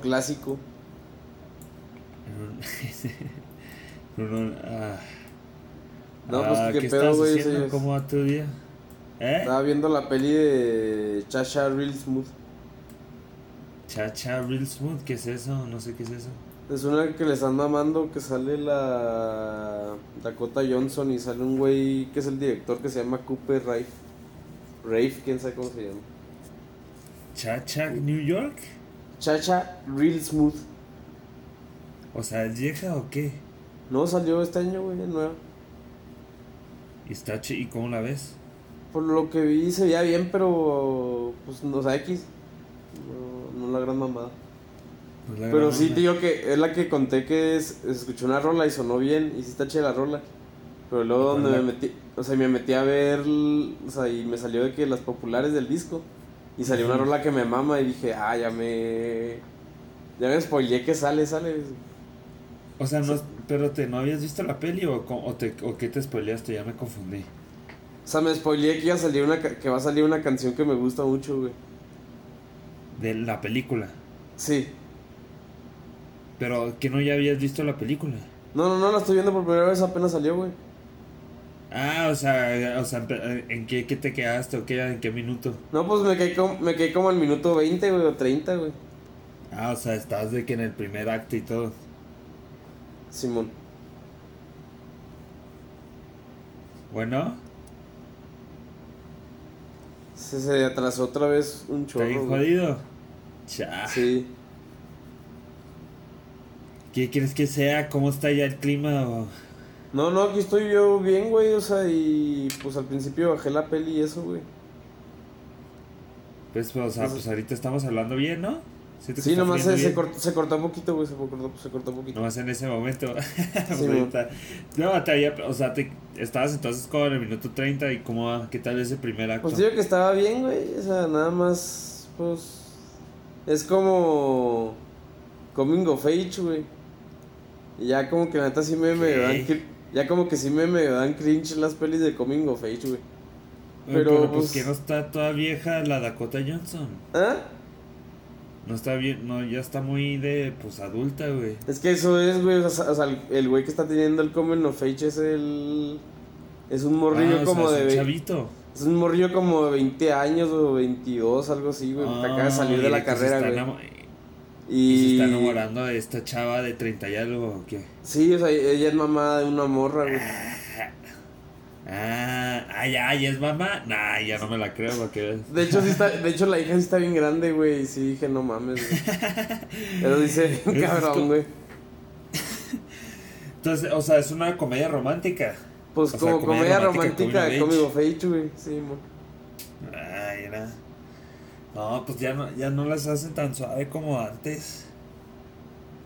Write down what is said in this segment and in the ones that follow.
clásico. Uno, ah. No, pues, Ah, ¿qué ¿qué pedo, güey? ¿Cómo va tu día? ¿Eh? Estaba viendo la peli de Chacha Real Smooth. Chacha Real Smooth, ¿qué es eso? No sé qué es eso. Es una que le están mamando que sale la Dakota Johnson y sale un güey que es el director que se llama Cooper Rafe. Rafe, quién sabe cómo se llama. Chacha New York. Chacha Real Smooth. O sea, ¿es vieja o qué? No, salió este año, güey, nueva. ¿Y está chi- ¿Y cómo la ves? Por lo que vi se veía bien, pero pues no sé, X. No, no la gran mamada. Pues la Pero sí, digo que es la que conté que es, escuché una rola y sonó bien, y sí está chida la rola. Pero luego ¿Cuál donde la- me metí, o sea, me metí a ver, o sea, y me salió de que las populares del disco. Y salió una rola que me mama y dije, ah, ya me... Ya me spoileé que sale, sale. O sea, no, pero te, ¿no habías visto la peli o, o, te, o qué te spoileaste? Ya me confundí. O sea, me spoileé que, iba a salir una, que va a salir una canción que me gusta mucho, güey. De la película. Sí. Pero que no ya habías visto la película. No, no, no, la estoy viendo por primera vez, apenas salió, güey. Ah, o sea, o sea, empe- ¿en qué, qué te quedaste o qué, en qué minuto? No, pues me quedé como, me quedé como al minuto 20, güey, o 30, güey. Ah, o sea, estás de que en el primer acto y todo. Simón. Bueno, Se, se atrasó otra vez un ¿está chorro. güey. jodido? Cha. Sí. ¿Qué quieres que sea? ¿Cómo está ya el clima? o- No, no, aquí estoy yo bien, güey, o sea, y pues al principio bajé la peli y eso, güey. Pues, pues, o sea, pues ahorita estamos hablando bien, ¿no? ¿Sientes que Sí, nomás se, se, cortó, se cortó un poquito, güey, se cortó, se cortó un poquito. Nomás en ese momento. Pues ahorita- no, te había, o sea, te, estabas entonces como en el minuto 30 y cómo va, ¿qué tal ese primer acto? Pues digo que estaba bien, güey, o sea, nada más, pues, es como Coming of Age, güey. Y ya como que la neta sí me, me dan, ya como que sí me, me dan cringe las pelis de Coming of Age, güey. Pero, pero, pues, pues- que no está toda vieja la Dakota Johnson. ¿Ah? No está bien, no, ya está muy de, pues, adulta, güey. Es que eso es, güey, o sea, o sea, el- güey que está teniendo el Coming of Age es el... Es un morrillo Ah, como sea, de... es un chavito. Es un morrillo como de 20 años o 22, algo así, güey. que acaba de salir Ah, de y la carrera, güey. Y Y... se está enamorando de esta chava de 30 y algo, ¿o qué? Sí, o sea, ella es mamá de una morra, güey. Ah, ah, ya, ya es mamá. Nah, ya no me la creo porque. De hecho, sí está, de hecho, la hija sí está bien grande, güey. Y sí dije, no mames, güey. Pero dice, cabrón, güey. Entonces, o sea, es una comedia romántica. Pues o sea, como comedia comedia romántica, romántica of Age, güey. Sí, mo. Ay, era. No, pues ya no, ya no las hacen tan suave como antes.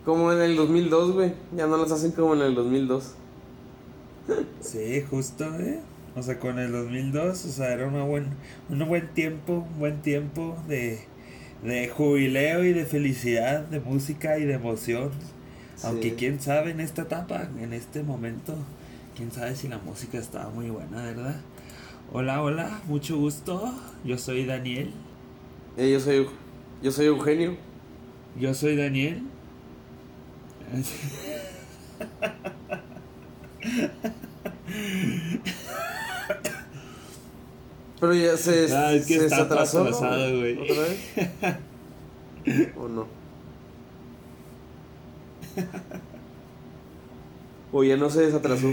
Como en el 2002, güey. Ya no las hacen como en el 2002. Sí, justo, ¿eh? O sea, con el 2002, o sea, era una buen, un buen tiempo, un buen tiempo de, de jubileo y de felicidad, de música y de emoción. Aunque Sí. quién sabe en esta etapa, en este momento, quién sabe si la música estaba muy buena, ¿verdad? Hola, hola, mucho gusto. Yo soy Daniel. Eh, yo soy, yo soy Eugenio. Yo soy Daniel. Pero ya se, Ah, es que se está atrasó, ¿no, atrasado, güey. ¿Otra vez? ¿O no? O ya no se desatrasó.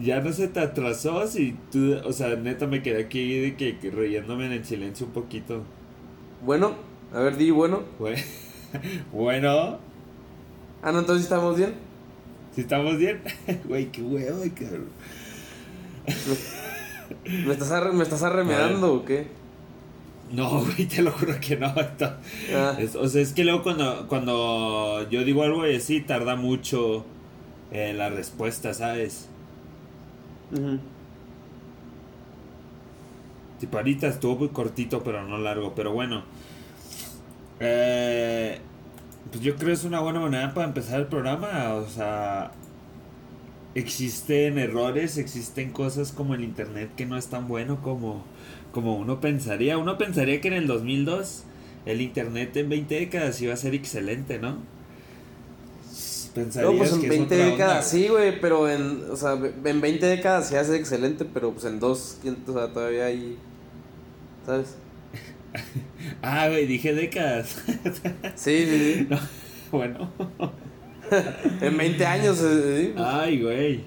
Ya no se te atrasó si tú, o sea, neta me quedé aquí de que, que riéndome en el silencio un poquito. Bueno, a ver, di bueno. Bue- Bueno, Ah, no, entonces estamos bien. si estamos bien. Güey, qué huevo, cabrón. ¿Me estás, arre- me estás arremedando o qué? No, güey, te lo juro que no. esto- Ah, es- o sea, es que luego cuando, cuando yo digo algo y así, tarda mucho eh, la respuesta, ¿sabes? Ujú. Tipo, ahorita estuvo muy cortito, pero no largo. Pero bueno. Eh, pues yo creo que es una buena manera para empezar el programa. O sea, existen errores, existen cosas como el internet que no es tan bueno como, como uno pensaría. Uno pensaría que en el 2002 el internet en 20 décadas iba a ser excelente, ¿no? Pensarías no, pues en 20 décadas sí, güey, pero en, o sea, en 20 décadas se hace excelente, pero pues en dos, o sea, todavía hay, ¿sabes? ah, güey, dije décadas. sí, sí, sí. bueno. en 20 años, eh, Ay, güey.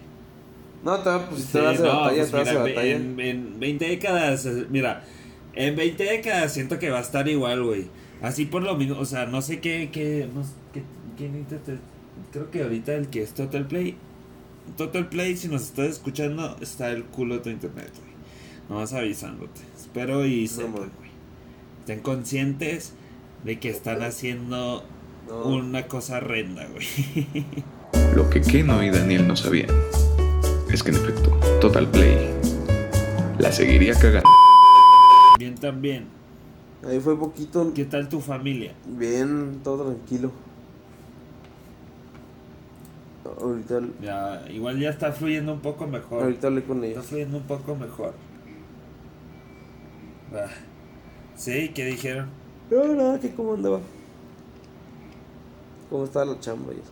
No, todavía, pues, te vas a batalla, pues, batalla. En, en 20 décadas, eh, mira, en 20 décadas siento que va a estar igual, güey. Así por lo mismo, o sea, no sé qué, qué, no, qué, quién creo que ahorita el que es Total Play, Total Play, si nos estás escuchando, está el culo de tu internet, güey. No vas avisándote. Espero y sepan, güey. Estén conscientes de que están haciendo una cosa horrenda, güey. Lo que Keno y Daniel no sabían es que en efecto, Total Play la seguiría cagando. Bien también. Ahí fue poquito. ¿Qué tal tu familia? Bien, todo tranquilo. Ahorita. Ya, igual ya está fluyendo un poco mejor. Ahorita hablé con ella. Está fluyendo un poco mejor. Va. Sí, ¿qué dijeron? No, nada, que cómo andaba. ¿Cómo estaba la chamba y eso?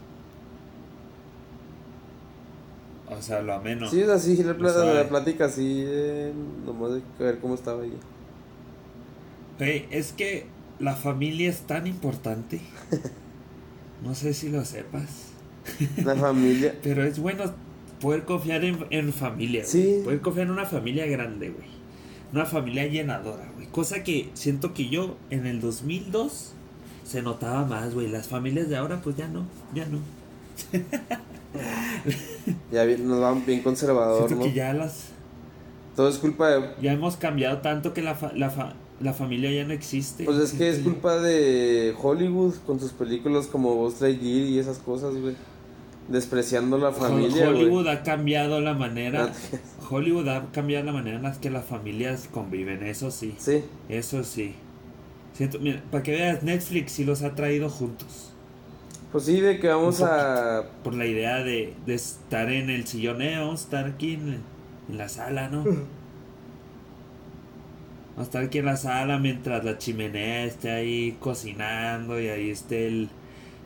O sea, lo ameno. Sí, es así, la, la plática así, eh, nomás de ver cómo estaba ella. Hey, es que la familia es tan importante. No sé si lo sepas. La familia. Pero es bueno poder confiar en, en familia. Sí. Poder confiar en una familia grande, güey. Una familia llenadora, güey. Cosa que siento que yo en el 2002 se notaba más, güey. Las familias de ahora, pues ya no, ya no. ya nos van bien conservador, siento que ya las. Todo es culpa de. Ya hemos cambiado tanto que la, la, la familia ya no existe. Pues es que es culpa de Hollywood con sus películas como Buzz Lightyear y esas cosas, güey. Despreciando la familia. Hollywood ha cambiado la manera. Hollywood ha cambiado la manera en la que las familias conviven, eso sí. Sí. Eso sí. Siento, mira, para que veas, Netflix sí los ha traído juntos. Pues sí, de que vamos a. Por la idea de, de estar en el silloneo, estar aquí en, en la sala, ¿no? Vamos a estar aquí en la sala mientras la chimenea esté ahí cocinando y ahí esté el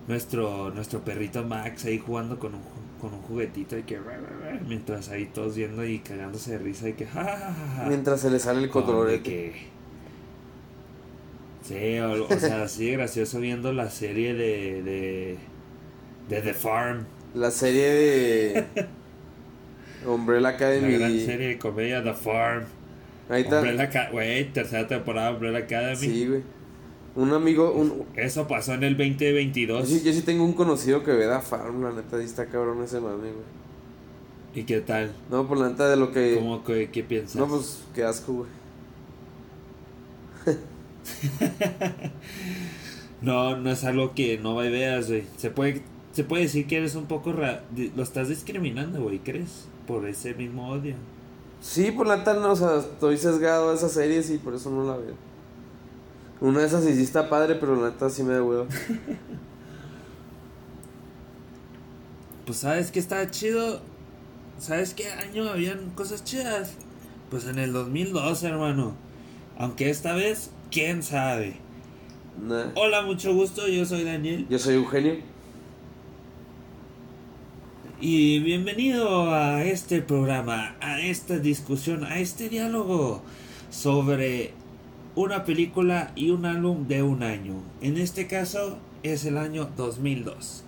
nuestro nuestro perrito Max ahí jugando con un, con un juguetito y que mientras ahí todos viendo y cagándose de risa y que mientras se le sale el control que sí o, sea así gracioso viendo la serie de de de The Farm la serie de Umbrella Academy la gran serie de comedia The Farm Ahí está. Umbrella güey, tercera temporada de Umbrella Academy. Sí, güey. Un amigo, un... Eso pasó en el 2022. Yo sí, yo sí tengo un conocido que ve da Farm, la neta, ahí está cabrón ese mami, güey. ¿Y qué tal? No, por la neta de lo que... ¿Cómo que qué piensas? No, pues qué asco, güey. no, no es algo que no veas, güey. Se puede, se puede decir que eres un poco... Lo estás discriminando, güey, ¿crees? Por ese mismo odio. Sí, por la tal, no, o sea, estoy sesgado a esas series y por eso no la veo. Una de esas sí, está padre, pero la neta sí me da huevo. pues sabes que está chido. ¿Sabes qué año habían cosas chidas? Pues en el 2002, hermano. Aunque esta vez, quién sabe. Hola, mucho gusto, yo soy Daniel. Yo soy Eugenio. Y bienvenido a este programa, a esta discusión, a este diálogo sobre una película y un álbum de un año. En este caso es el año 2002.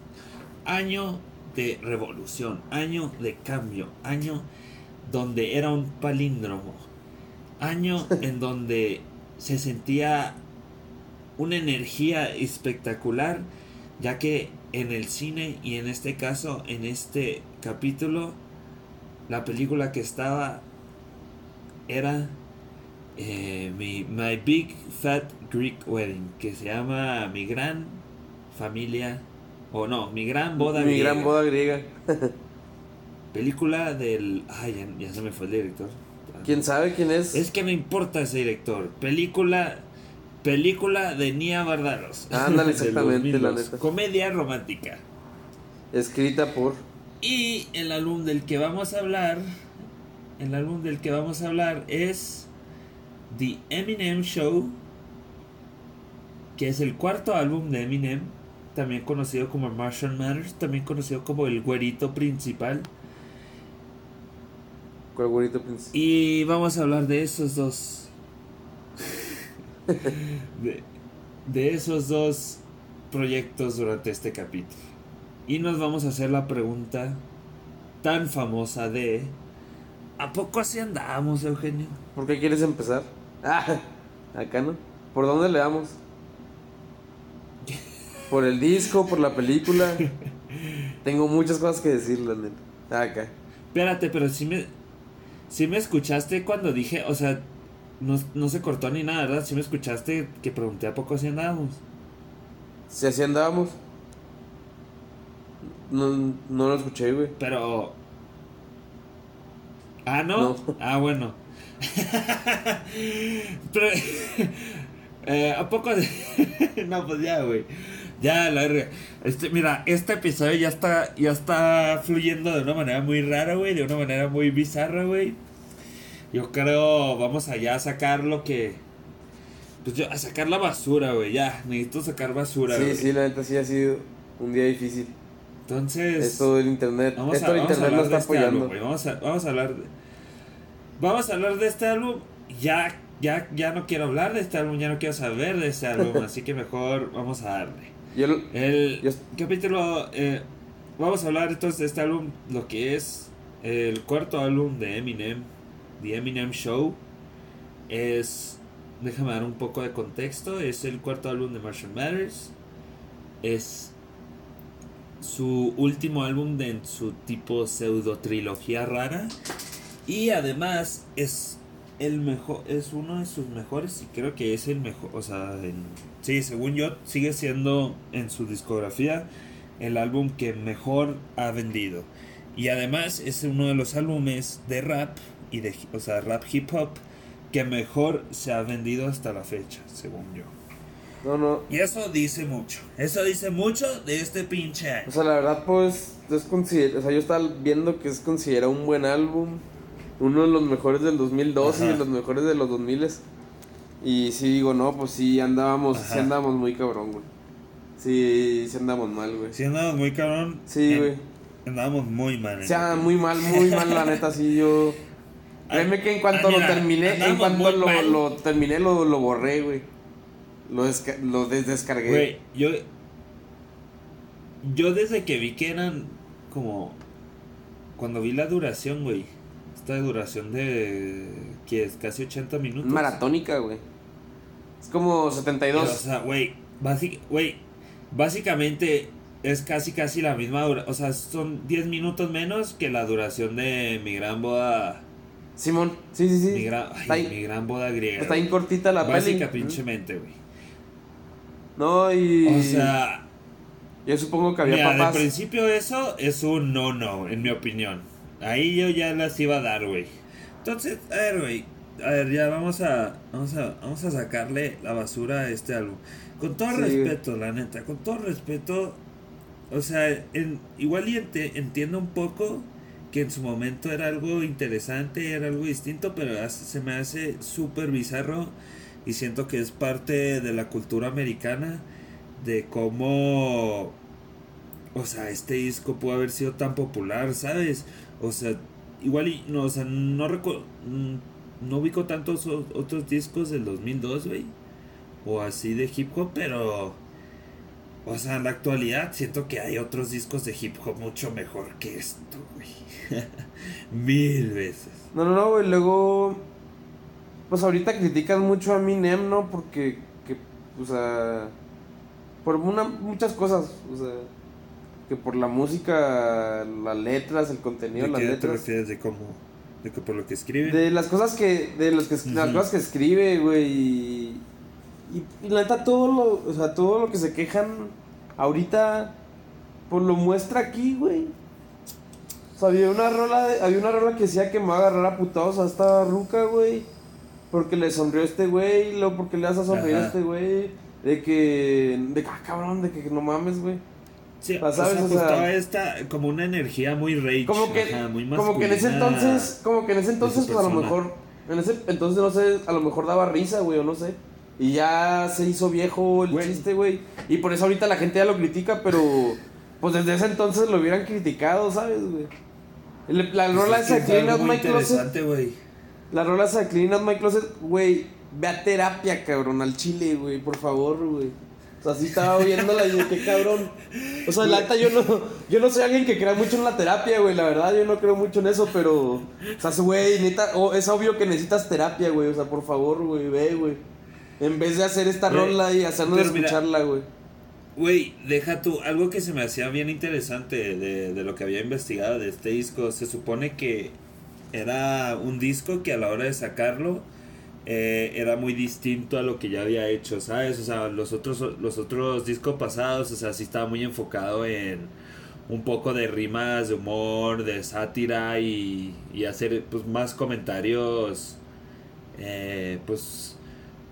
Año de revolución, año de cambio, año donde era un palíndromo. Año en donde se sentía una energía espectacular, ya que en el cine y en este caso, en este capítulo, la película que estaba era eh, mi, My Big Fat Greek Wedding, que se llama Mi Gran Familia, o no, Mi Gran Boda mi Griega. Mi Gran Boda Griega. película del... Ay, ya, se me fue el director. ¿Quién sabe quién es? Es que me importa ese director. Película. Película de Nia Bardaros. Ándale, Del exactamente, la 2002. neta. Comedia romántica. Escrita por. Y el álbum del que vamos a hablar, el álbum del que vamos a hablar es The Eminem Show, que es el cuarto álbum de Eminem, también conocido como Martian Matters, también conocido como el güerito principal. ¿Cuál güerito príncipe? Y vamos a hablar de esos dos. de, de esos dos proyectos durante este capítulo. Y nos vamos a hacer la pregunta tan famosa de ¿A poco así andamos, Eugenio? ¿Por qué quieres empezar? Ah, acá no. ¿Por dónde le damos? ¿Por el disco? ¿Por la película? Tengo muchas cosas que decirle, neta. Ah, acá. Espérate, pero si me si me escuchaste cuando dije, o sea, no, no se cortó ni nada, ¿verdad? Si me escuchaste que pregunté a poco así andábamos. Si así andábamos. No, no lo escuché, güey. Pero. Ah, ¿no? No. Ah, bueno. Pero. eh, ¿A poco? no, pues ya, güey. Ya, la verga. Este, mira, este episodio ya está, ya está fluyendo de una manera muy rara, güey. De una manera muy bizarra, güey. Yo creo, vamos allá a sacar lo que. Pues yo, a sacar la basura, güey. Ya, necesito sacar basura, Sí, güey. sí, la neta sí ha sido un día difícil. Entonces. Esto del internet. Vamos Esto a, del vamos internet está este apoyando. güey. Vamos a, vamos a hablar de. Vamos a hablar de este álbum. Ya, ya, ya no quiero hablar de este álbum, ya no quiero saber de este álbum, así que mejor vamos a darle. Lo- El capítulo. eh, vamos a hablar entonces de este álbum, lo que es el cuarto álbum de Eminem, The Eminem Show. Es. Déjame dar un poco de contexto. Es el cuarto álbum de Martial Matters. Es su último álbum de en su tipo pseudo trilogía rara. Y además es el mejor, es uno de sus mejores y creo que es el mejor, o sea, en- sí, según yo sigue siendo en su discografía el álbum que mejor ha vendido. Y además es uno de los álbumes de rap y de, o sea, rap hip hop que mejor se ha vendido hasta la fecha, según yo. No, no. Y eso dice mucho. Eso dice mucho de este pinche año. O sea, la verdad, pues, es consider- o sea, yo estaba viendo que es considerado un buen álbum. Uno de los mejores del 2012 y de los mejores de los 2000. Y sí digo, no, pues sí andábamos, sí andábamos muy cabrón, güey. Sí, sí andamos mal, güey. Si andábamos muy cabrón. Sí, güey. Andábamos muy mal. O sea, muy mal, muy mal, la neta, sí, yo... Créeme que en cuanto Ah, lo terminé, en cuanto lo, lo terminé, lo, lo borré, güey. Lo, desca- lo des- descargué. Güey, yo. Yo desde que vi que eran como. Cuando vi la duración, güey. Esta duración de. que es casi 80 minutos. Maratónica, güey. Es como 72. O sea, güey. básic- Güey. Básicamente es casi casi la misma dura. O sea, son 10 minutos menos que la duración de mi gran boda. Simón, sí, sí, sí. Mi gran, ay, ahí- mi gran boda griega. está bien cortita la Básica peli. pinchemente, güey. No, y. O sea, Yo supongo que había Mira, de papás. principio eso es un no-no, en mi opinión. Ahí yo ya las iba a dar, güey. Entonces, a ver, güey. A ver, ya vamos a, vamos a vamos a sacarle la basura a este álbum. Con todo Sí. respeto, la neta, con todo respeto. O sea, en, igual y ente- entiendo un poco que en su momento era algo interesante, era algo distinto, pero hace- se me hace súper bizarro y siento que es parte de la cultura americana de cómo o sea, este disco pudo haber sido tan popular, ¿sabes? O sea, igual y no, o sea, no recuerdo no ubico tantos otros discos del 2002, güey, o así de hip hop, pero o sea, en la actualidad siento que hay otros discos de hip hop mucho mejor que esto, güey. Mil veces. No, no, no, güey. Luego. Pues ahorita critican mucho a Eminem, ¿no? Porque. Que, o sea. Por una, muchas cosas. O sea. Que por la música, las letras, el contenido, ¿De las qué te letras. refieres? ¿De cómo? ¿De que por lo que escriben? De las cosas que. De los que, las cosas que escribe, güey. Y, y, la neta, todo lo. O sea, todo lo que se quejan ahorita. Pues lo muestra aquí, güey. O sea, había una rola, había una rola que decía que me va a agarrar a putados a esta ruca, güey. Porque le sonrió este güey, y luego porque le vas a sonreír a este güey. De que, de que, ah, cabrón, de que no mames, güey. Sí, o sea, o pues esta, como una energía muy rage, Como que, ajá, muy como que en ese entonces, como que en ese entonces, pues a lo mejor, en ese entonces, no sé, a lo mejor daba risa, güey, o no sé. Y ya se hizo viejo el Güey. chiste, güey. Y por eso ahorita la gente ya lo critica, pero pues desde ese entonces lo hubieran criticado, ¿sabes, güey? El- La Pues rola esa de Clean Out My Closet, güey. la rola esa de Clean Out My Closet, güey, ve a terapia, cabrón, al chile, güey, por favor, güey. O sea, sí estaba viéndola y dije, qué cabrón. O sea, la neta, yo no, yo no soy alguien que crea mucho en la terapia, güey. La verdad, yo no creo mucho en eso, pero. O sea, güey, neta, oh, es obvio que necesitas terapia, güey. O sea, por favor, güey, ve, güey. En vez de hacer esta Güey, rola y hacernos escucharla, güey. Güey, deja tú, algo que se me hacía bien interesante de, de lo que había investigado de este disco, se supone que era un disco que a la hora de sacarlo eh, era muy distinto a lo que ya había hecho, ¿sabes? O sea, los otros, los otros discos pasados, o sea, sí estaba muy enfocado en un poco de rimas de humor, de sátira y, y hacer pues más comentarios, eh, pues...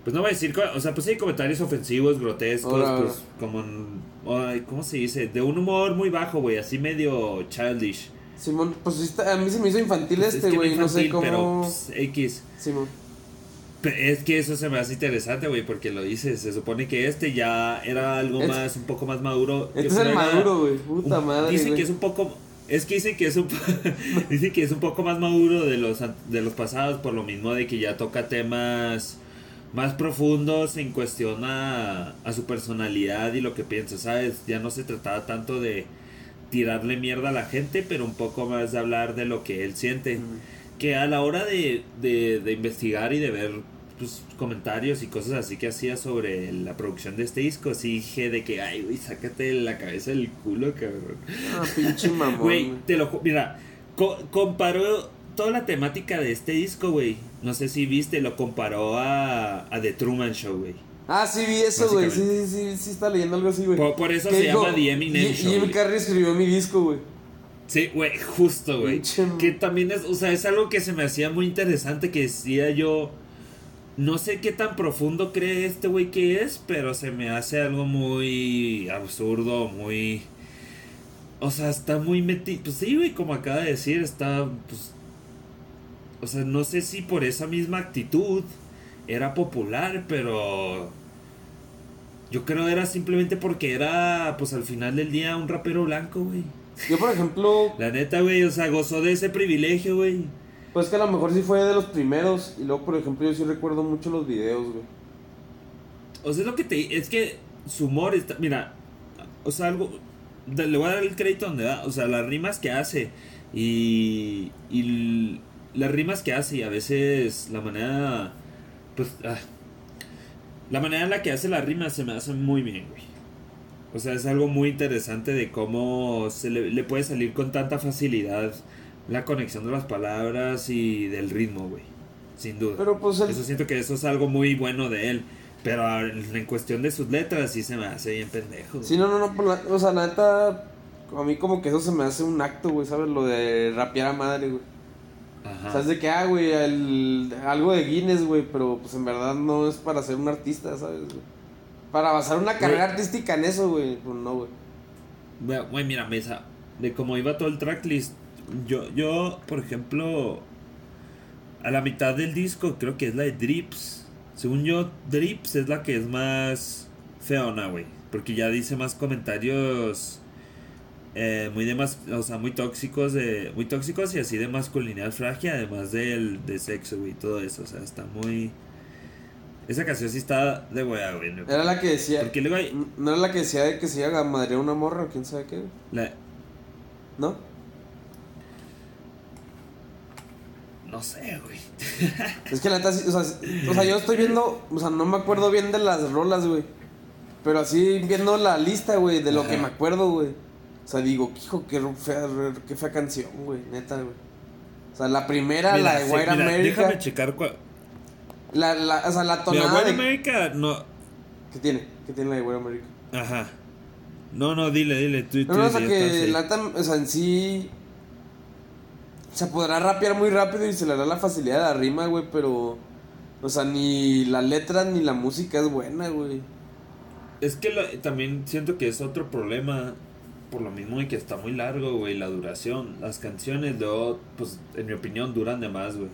Pues no voy a decir, o sea, pues hay comentarios ofensivos, grotescos, pues como, ay, ¿cómo se dice? De un humor muy bajo, güey, así medio childish. Simón, pues a mí se me hizo infantil Pues, es este, que güey. No sé cómo. Pero, pues, X. Simón. Es que eso se me hace interesante, güey, porque lo dices. Se supone que este ya era algo Es- más, un poco más maduro. Este es el maduro, güey. Puta un- madre. Dicen que es un poco. Es que dicen que es un, dicen que es un poco más maduro de los, de los pasados, por lo mismo de que ya toca temas más profundos en cuestión a, a su personalidad y lo que piensa, ¿sabes? Ya no se trataba tanto de tirarle mierda a la gente, pero un poco más de hablar de lo que él siente. Que a la hora de, de, de investigar y de ver pues, comentarios y cosas así que hacía sobre la producción de este disco, sí dije de que, ay, güey, sácate la cabeza del culo, cabrón. Ah, pinche mamón. Güey, te lo mira, co- comparó toda la temática de este disco, güey. No sé si viste, lo comparó a, a The Truman Show, güey. Ah, sí, vi eso, güey. Sí, sí, sí, sí, está leyendo algo así, güey. Por, por eso se dijo, llama The Eminem "Jim- Show. Jim. Carrey escribió mi disco, güey. Sí, güey, justo, güey. Que también es, o sea, es algo que se me hacía muy interesante que decía yo. No sé qué tan profundo cree este güey que es, pero se me hace algo muy absurdo, muy. O sea, está muy metido. Pues sí, güey, como acaba de decir, está. Pues. O sea, no sé si por esa misma actitud era popular, pero. Yo creo era simplemente porque era, pues al final del día, un rapero blanco, güey. Yo, por ejemplo, La neta, güey, o sea, gozó de ese privilegio, güey. Pues que a lo mejor sí fue de los primeros. Y luego, por ejemplo, yo sí recuerdo mucho los videos, güey. O sea, es lo que te. Es que su humor está. Mira, o sea, algo. Le voy a dar el crédito donde da. O sea, las rimas que hace. Y. Y las rimas que hace y a veces la manera. Pues. ah, la manera en la que hace las rimas se me hace muy bien, güey. O sea, es algo muy interesante de cómo se le puede salir con tanta facilidad la conexión de las palabras y del ritmo, güey. Sin duda. Pero pues el, Eso siento que eso es algo muy bueno de él. Pero en cuestión de sus letras sí se me hace bien pendejo. Sí, no, no, no, por la- o sea, la neta, a mí como que eso se me hace un acto, güey, ¿sabes? Lo de rapear a madre, güey. Ajá. O sea, es de que, ah, güey, el- algo de Guinness, güey, pero pues en verdad no es para ser un artista, ¿sabes? güey? Para basar una carrera Güey. artística en eso, güey, pues no, güey. Güey, güey, mira, mesa. De cómo iba todo el tracklist. Yo, yo, por ejemplo, a la mitad del disco creo que es la de Drips. Según yo, Drips es la que es más feona, güey. Porque ya dice más comentarios eh, muy de más, o sea, muy tóxicos de, muy tóxicos y así de masculinidad frágil, además del de sexo, güey, todo eso, o sea, está muy esa canción sí está de wea, güey. ¿no? Era la que decía, Porque luego hay no era la que decía de que se iba a madrear una morra o quién sabe qué, la, ¿no? No sé, güey. Es que la neta, sí, o sea, sí- o sea, yo estoy viendo, o sea, no me acuerdo bien de las rolas, güey. Pero así viendo la lista, güey, de lo Ajá. que me acuerdo, güey. O sea, digo, hijo, qué fea, qué fea canción, güey, neta, güey. O sea, la primera, Mira, la de sí, White mira, America. Déjame checar cuál. La, la, o sea, la Mira, tonada White de... America, no. ¿Qué tiene? ¿Qué tiene la de White America? Ajá. No, no, dile, dile. Tú, No, tú no, o sea, que la o sea, en sí... se podrá rapear muy rápido y se le dará la facilidad de la rima, güey, pero. O sea, ni la letra ni la música es buena, güey. Es que lo- también siento que es otro problema. Por lo mismo de que está muy largo, güey, la duración. Las canciones, luego, pues, en mi opinión, duran de más, güey.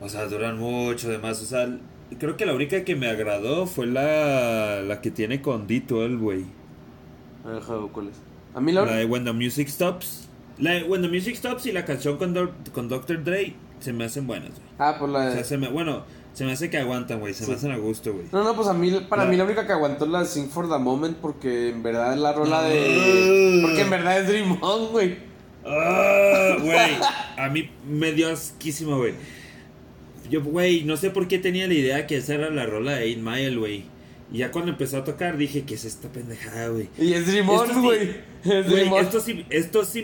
O sea, duran mucho de más. O sea, creo que la única que me agradó fue la, la que tiene con D12, güey. A ver, ¿cuál es? A mí la. La de When the Music Stops. La When the Music Stops y la canción con, Dor- con Dr. Dre se me hacen buenas, güey. Ah, pues la O de. sea, se me, bueno, se me hace que aguantan, güey. Se Sí. me hacen a gusto, güey. No, no, pues a mí, para La- mí la única que aguantó es la de Sing for the Moment porque en verdad es la rola No. de... Porque en verdad es Dream On, güey. Ah, güey. A mí me dio asquísimo, güey. Yo, güey, no sé por qué tenía la idea que esa era la rola de 8 Mile, güey. Y ya cuando empezó a tocar dije, ¿qué es esta pendejada, güey? Y es Dream Estos On, ti- güey. Estos, estos,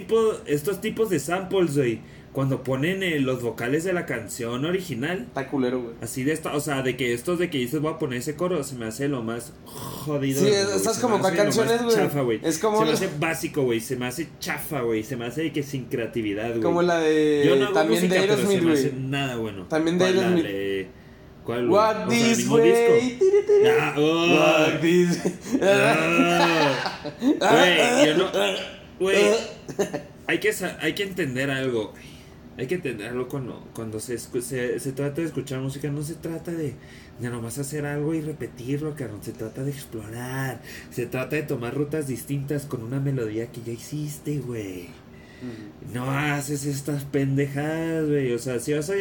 estos tipos de samples, güey, cuando ponen eh, los vocales de la canción original, Está culero, güey. así de esta, o sea, de que estos de que dices voy a poner ese coro, se me hace lo más jodido. Sí, estás como me cuál hace lo canción más es, güey. chafa, güey. Es como Se me hace básico, güey, se me hace chafa, güey, se me hace de que sin creatividad, güey. Como la de... Yo no hago también música, de Aerosmith, me hace güey. nada bueno. También de ¿Cuál, la Aerosmith. ¿Cuál? Walk this way. Walk this... Güey, yo no. Güey, hay que, hay que entender algo. Hay que entenderlo cuando, cuando se, se, se trata de escuchar música. No se trata de, de nomás hacer algo y repetirlo, cabrón. Se trata de explorar. Se trata de tomar rutas distintas con una melodía que ya existe, güey. No haces estas pendejadas, güey. O sea, si vas a.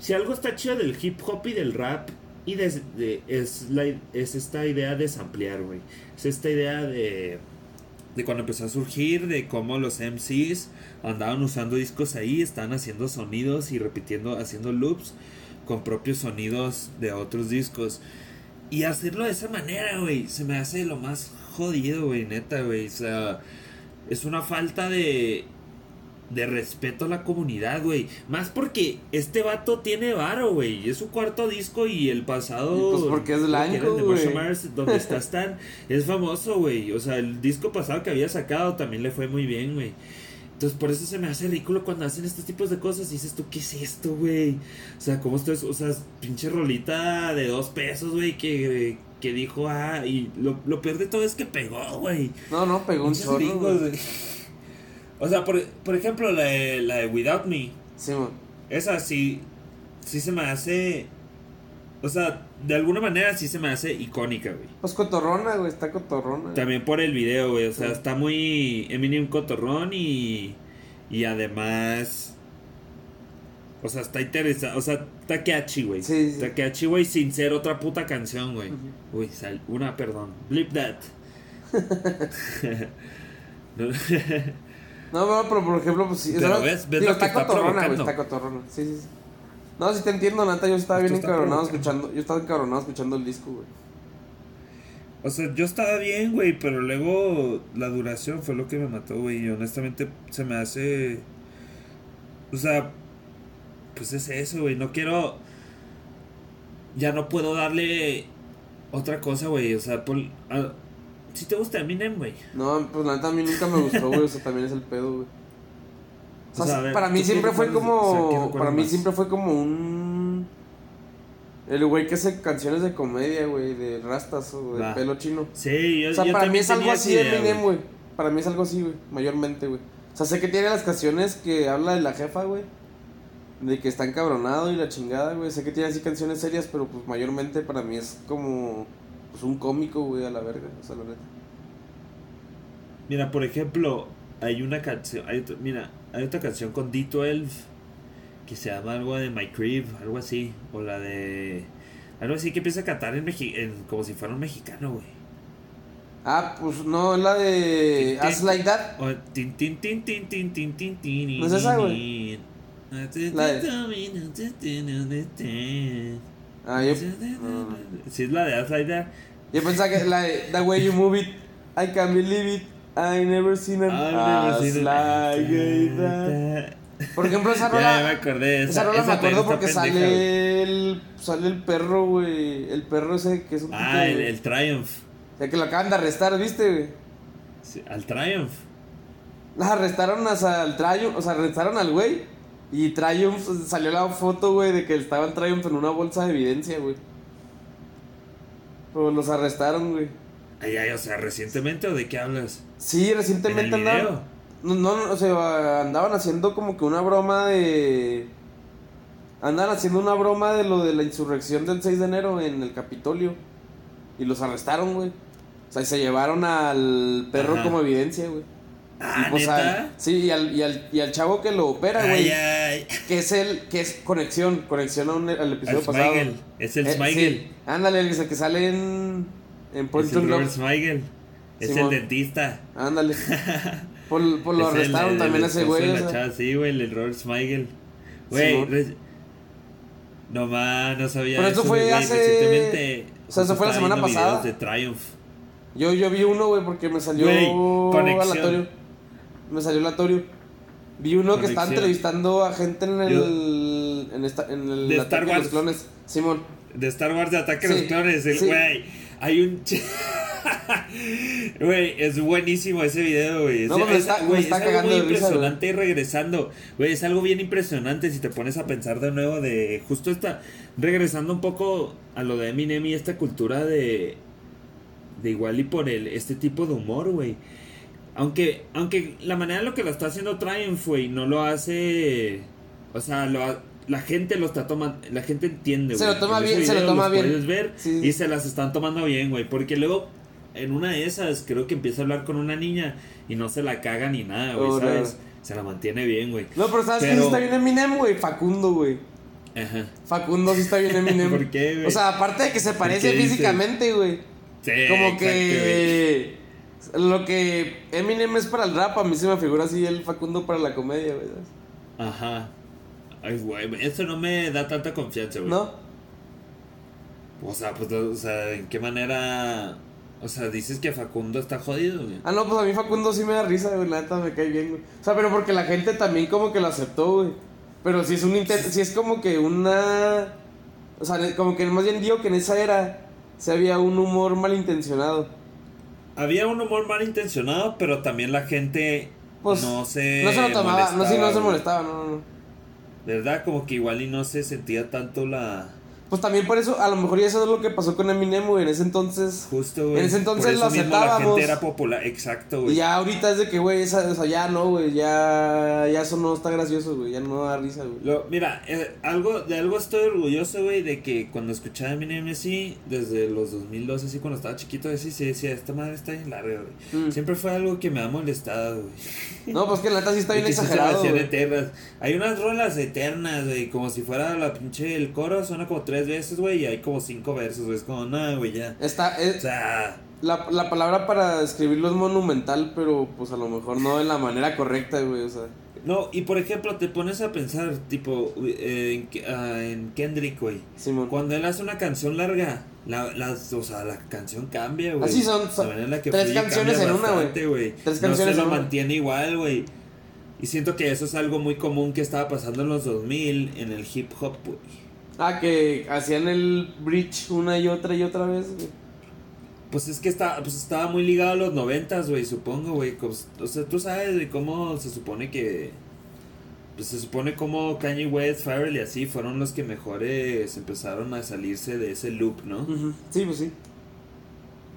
Si algo está chido del hip hop y del rap, y de, es, la, es esta idea de samplear, güey. Es esta idea de. De cuando empezó a surgir, de cómo los MCs andaban usando discos ahí, estaban haciendo sonidos y repitiendo, haciendo loops con propios sonidos de otros discos. Y hacerlo de esa manera, güey, se me hace lo más jodido, güey, neta, güey. O sea, es una falta de, de respeto a la comunidad, güey. Más porque este vato tiene varo, güey. Es su cuarto disco y el pasado. Pues porque es blanco, güey. Donde está Stan. es famoso, güey. O sea, el disco pasado que había sacado también le fue muy bien, güey. Entonces, por eso se me hace ridículo cuando hacen estos tipos de cosas. Y dices tú, ¿qué es esto, güey? O sea, ¿cómo esto es? O sea, pinche rolita de dos pesos, güey, que, que dijo, ah, y lo, lo peor de todo es que pegó, güey. No, no, pegó un chorro, gringos, güey. güey. O sea, por, por ejemplo, la de, la de Without Me. Sí, man. Esa sí, sí se me hace. O sea, de alguna manera sí se me hace icónica, güey. Pues cotorrona, güey, está cotorrona. También por el video, güey. O sea, Sí. está muy Eminem cotorrón y. Y además. O sea, está interesante. O sea, está catchy, güey. Sí, sí. Está catchy, güey, sin ser otra puta canción, güey. Ujú. Uy, sal, una, perdón. Blip that. No. No, pero por ejemplo, pues sí. Pero ves- ves Digo, lo que está cotorrona, güey, está cotorrona. Sí, sí, sí. No, sí te entiendo, Nata, yo estaba bien encabronado escuchando, yo estaba encabronado escuchando el disco, güey. O sea, yo estaba bien, güey, pero luego la duración fue lo que me mató, güey. Y honestamente se me hace. O sea, pues es eso, güey. No quiero. Ya no puedo darle otra cosa, güey. O sea, por. Si te gusta Eminem, güey. No, pues la neta a mí nunca me gustó, güey, o sea, también es el pedo, güey. O sea, O sea, a ver, para mí ¿tú siempre fue como. Para mí más? siempre fue como un. El güey que hace canciones de comedia, güey, de rastas o de Va. pelo chino. Sí, yo, O sea, yo para mí es algo así de Eminem, güey. Para mí es algo así, güey, mayormente, güey. O sea, sé que tiene las canciones que habla de la jefa, güey. De que está encabronado y la chingada, güey. Sé que tiene así canciones serias, pero pues mayormente para mí es como. Pues un cómico, güey, a la verga. O sea, la neta. Mira, por ejemplo, hay una canción, hay mira, hay otra canción con D12 que se llama algo de My Crib, algo así, o la de algo así que empieza a cantar en, Mexi- en como si fuera un mexicano, güey. Ah, pues no, es la de. As. Like That. Tin tin tin tin tin tin tin tin. ¿No es esa, güey? La Ah, yo. no. Sí, es la de As Like That. Yo pensaba que la de The Way You Move It. I can't believe it. I never seen it. I've never As seen it. like that. Por ejemplo, esa rola. Ya, ya me acordé. Esa rola me esa acuerdo también porque pendeja, sale el, sale el perro, güey. El perro ese que es un Ah, el, el Triumph. O sea, que lo acaban de arrestar, ¿viste, güey? Sí, al Triumph. Arrestaron hasta al Triumph, o sea, arrestaron al güey. Y Triumph salió la foto, güey, de que estaba el Triumph en una bolsa de evidencia, güey. Pero los arrestaron, güey. Ay, ay, o sea, recientemente o de qué hablas? Sí, recientemente ¿En el andaban. video? No, no, o sea, andaban haciendo como que una broma de. Andaban haciendo una broma de lo de la insurrección del 6 de enero en el Capitolio. Y los arrestaron, güey. O sea, y se llevaron al perro Ajá. como evidencia, güey. Ah, y, pues, ¿neta? al- sí, y al, y, al, y al chavo que lo opera, güey. Que es el. Que es conexión. Conexión a un- al episodio pasado. Smigel. Es el Eh, Smigel. sí. Ándale, el que sale en. En Es Point el. Robert Smigel. Es Simón. el dentista. Ándale. Por, por lo Es arrestaron el- también el ese güey. Sí, güey, el Robert Smigel. Güey, no más, no sabía Pero eso fue güey, hace- o sea, eso fue la semana pasada. de Triumph. Yo, yo vi uno, güey, porque me salió Güey, conexión. aleatorio. Me salió aleatorio. Vi uno que Conexión. entrevistando a gente en el. En, esta, en el De Star de Wars. los clones. Simón. De Star Wars de Ataque a Sí, los Clones, el sí. güey. Hay un. Güey, es buenísimo ese video, güey. No, Es- está- está es algo cagando muy de risa, impresionante y regresando. Güey, es algo bien impresionante si te pones a pensar de nuevo de. Justo esta. Regresando un poco a lo de Eminem y esta cultura de. De igual y por el, este tipo de humor, güey. Aunque, aunque la manera en lo que lo está haciendo Triumph, güey, no lo hace. O sea, lo, ha- la gente lo está tomando. La gente entiende, Se güey. lo toma bien, se lo toma bien. Puedes ver Sí. y se las están tomando bien, güey. Porque luego, en una de esas, creo que empieza a hablar con una niña y no se la caga ni nada, güey, Oh, ¿sabes? no. Se la mantiene bien, güey. No, pero ¿sabes Pero- sí está bien Eminem, güey? Facundo, güey. Ajá. Facundo sí está bien Eminem. ¿Por qué, güey? O sea, aparte de que se parece físicamente, güey. Sí, Como exacto, que. Lo que Eminem es para el rap, a mí se me figura así el Facundo para la comedia, güey. Ajá. Ay, güey, eso no me da tanta confianza, güey. ¿No? O sea, pues, o sea, ¿en qué manera? O sea, dices que Facundo está jodido, güey. Ah, no, pues a mí Facundo sí me da risa, güey. La neta me cae bien, güey. O sea, pero porque la gente también como que lo aceptó, güey. Pero sí es un intento, sí es como que una. O sea, como que más bien digo que en esa era se había un humor malintencionado. Había un humor malintencionado, pero también la gente Pues, no se. No se lo tomaba, no, sí, no se molestaba, no, no, no. ¿Verdad? Como que igual y no se sentía tanto la. Pues también por eso, a lo mejor ya eso es lo que pasó con Eminem, güey. En ese entonces. Justo, güey. En ese entonces lo mismo la aceptábamos. gente era popular. Exacto, Y güey. ya ahorita es de que, güey, esa, o sea, ya no, güey. Ya, ya eso no está gracioso, güey. Ya no da risa, güey. Lo, mira, eh, algo, de algo estoy orgulloso, güey, de que cuando escuchaba Eminem así, desde los 2012, así cuando estaba chiquito, así se decía, esta madre está bien larga, güey. Mm. Siempre fue algo que me ha molestado, güey. No, pues que la neta sí está bien se exagerado. Hay unas rolas eternas, güey, como si fuera la pinche, el coro suena como tres veces, güey, y hay como cinco versos, güey, es como, nada, güey, ya. Está, O es, sea, la, la palabra para describirlo es monumental, pero pues a lo mejor no de la manera correcta, güey. O sea, no, y por ejemplo, te pones a pensar, tipo, eh, en, ah, en Kendrick, güey. Simón. Cuando él hace una canción larga, la, la, o sea, la canción cambia, güey. Así son- son La manera en la que tres fluye canciones en una, güey. Tres no canciones se lo una. mantiene igual, güey. Y siento que eso es algo muy común que estaba pasando en los 2000 en el hip hop, güey. Ah, que hacían el bridge una y otra y otra vez, güey. Pues es que está, pues estaba muy ligado a los noventas, güey, supongo, güey. O sea, tú sabes cómo se supone que... Pues se supone como Kanye West, Pharrell y así fueron los que mejores empezaron a salirse de ese loop, ¿no? Sí, pues sí.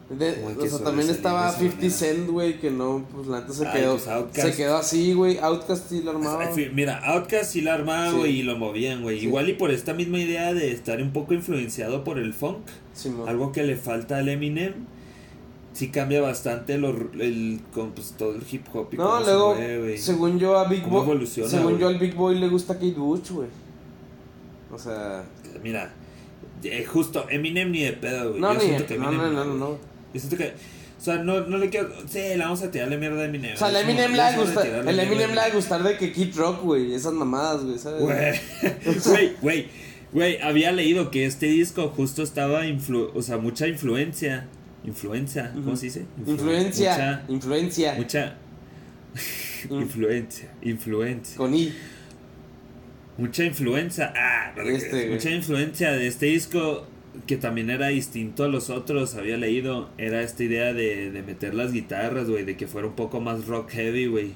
De- o sea, también estaba esa 50 manera. Cent, güey, que no, pues la neta se Ay, quedó. pues, se quedó así, güey. Outcast sí lo armaba. Mira, Outkast sí la armaba, Sí. y lo movían, güey. Sí. Igual y por esta misma idea de estar un poco influenciado por el funk, algo que le falta al Eminem, sí cambia bastante lo, el, con pues, todo el hip hop y No, se luego, mueve, güey. según yo a Big ¿Cómo Boy, según yo al Big Boy le gusta Kate Bush, güey. O sea, Mira, eh, justo, Eminem ni de pedo, güey. no, Yo ni, siento que no, Eminem no, no, no, no. Yo siento que, o sea, no, no le quiero, sí, le vamos a tirarle mierda a Eminem. O sea, el Eminem le ya va a es hora de gustar, tirarle el Eminem le va a gustar de que Kid Rock, güey, esas mamadas, güey, ¿sabes? Güey, güey, güey, había leído que este disco justo estaba, influ o sea, mucha influencia, influencia, ¿cómo se dice? Influ- Influencia, influencia, Mucha, mucha influencia, influencia, con I. mucha influencia, ah, Este, mucha influencia de este disco que también era distinto a los otros, había leído, era esta idea de, de meter las guitarras, güey, de que fuera un poco más rock heavy, güey.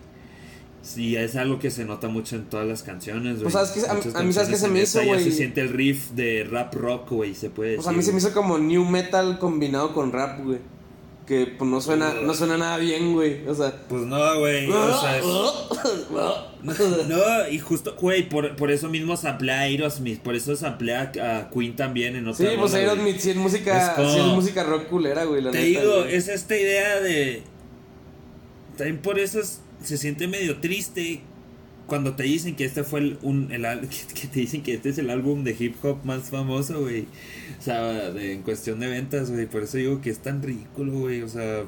Sí, es algo que se nota mucho en todas las canciones, güey. Pues, ¿sabes qué? A- a mí, ¿sabes canciones se me hizo, güey? se siente el riff de rap rock, güey, se puede Pues a decir, mí se me hizo como new metal combinado con rap, güey. Que pues no suena, no suena nada bien, güey. O sea. Pues no, güey, o sea, es- No, y justo, güey, por, por eso mismo samplea a Aerosmith, por eso samplea a, a Queen también en otra Sí, pues. Aerosmith sí es música, Es como- sí es música rock culera, güey, la Te neta, digo, güey. es esta idea de... También por eso es- se siente medio triste cuando te dicen que este fue el, un, el que, que te dicen que este es el álbum de hip hop más famoso, güey. O sea, de- en cuestión de ventas, güey. Por eso digo que es tan ridículo, güey. O sea,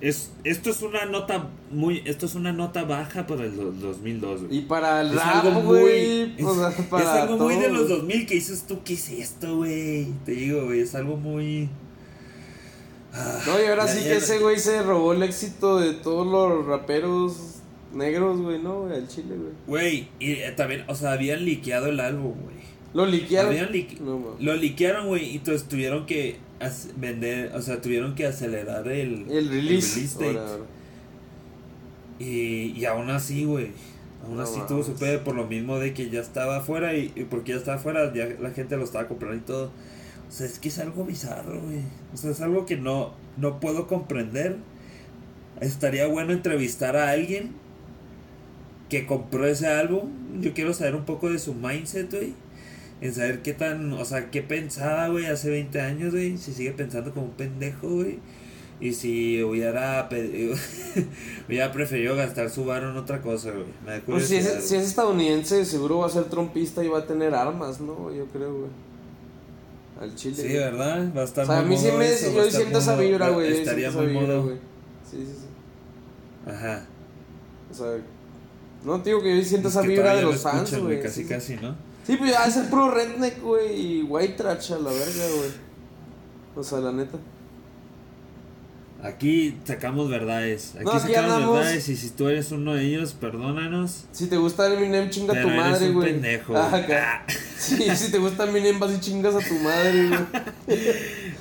es, esto es una nota muy, esto es una nota baja para el do- 2002, güey. Y para el Es rap, algo muy. es, para es algo muy de los güey. 2000 que dices tú, ¿qué es esto, güey? Te digo, güey, es algo muy. Ah, No, y ahora sí que ese güey se robó el éxito de todos los raperos negros, güey, ¿no? güey? Al chile, güey. Güey, y eh, también, o sea, habían liqueado el álbum, güey. Lo liquearon. Habían lique- No. Lo liquearon, güey, y entonces tuvieron que vender, o sea, tuvieron que acelerar el, El release. date. ahora, ahora. Y, y aún así, güey. Aún No así tuvo su pedo por lo mismo de que ya estaba afuera y, y porque ya estaba afuera, ya la gente lo estaba comprando y todo. O sea, es que es algo bizarro, güey. O sea, es algo que no, no puedo comprender. Estaría bueno entrevistar a alguien que compró ese álbum. Yo quiero saber un poco de su mindset, güey. En saber qué tan, o sea, qué pensaba, güey, hace 20 años, güey. Si sigue pensando como un pendejo, güey. Y si hubiera, hubiera preferido gastar su varo en otra cosa, güey. Me da Pues si es, si es estadounidense, seguro va a ser trompista y va a tener armas, ¿no? Yo creo, güey. Al chile. Sí, güey. ¿verdad? Va a estar O sea, a muy mí sí me. eso, a yo siento esa vibra, güey. Estaría muy modo. güey. Sí, sí, sí. Ajá. O sea. No, te digo que yo siento Es esa vibra de los fans, güey. Casi, sí, casi, ¿no? Sí, pues ya es el puro redneck, güey, y white trash a la verga, güey. O sea, la neta. Aquí sacamos verdades. Aquí No, aquí sacamos andamos- verdades y si tú eres uno de ellos, perdónanos. Si te gusta Eminem, chinga a tu eres madre, güey. pendejo, Ah, acá. Sí, si te gusta Eminem, vas y chingas a tu madre,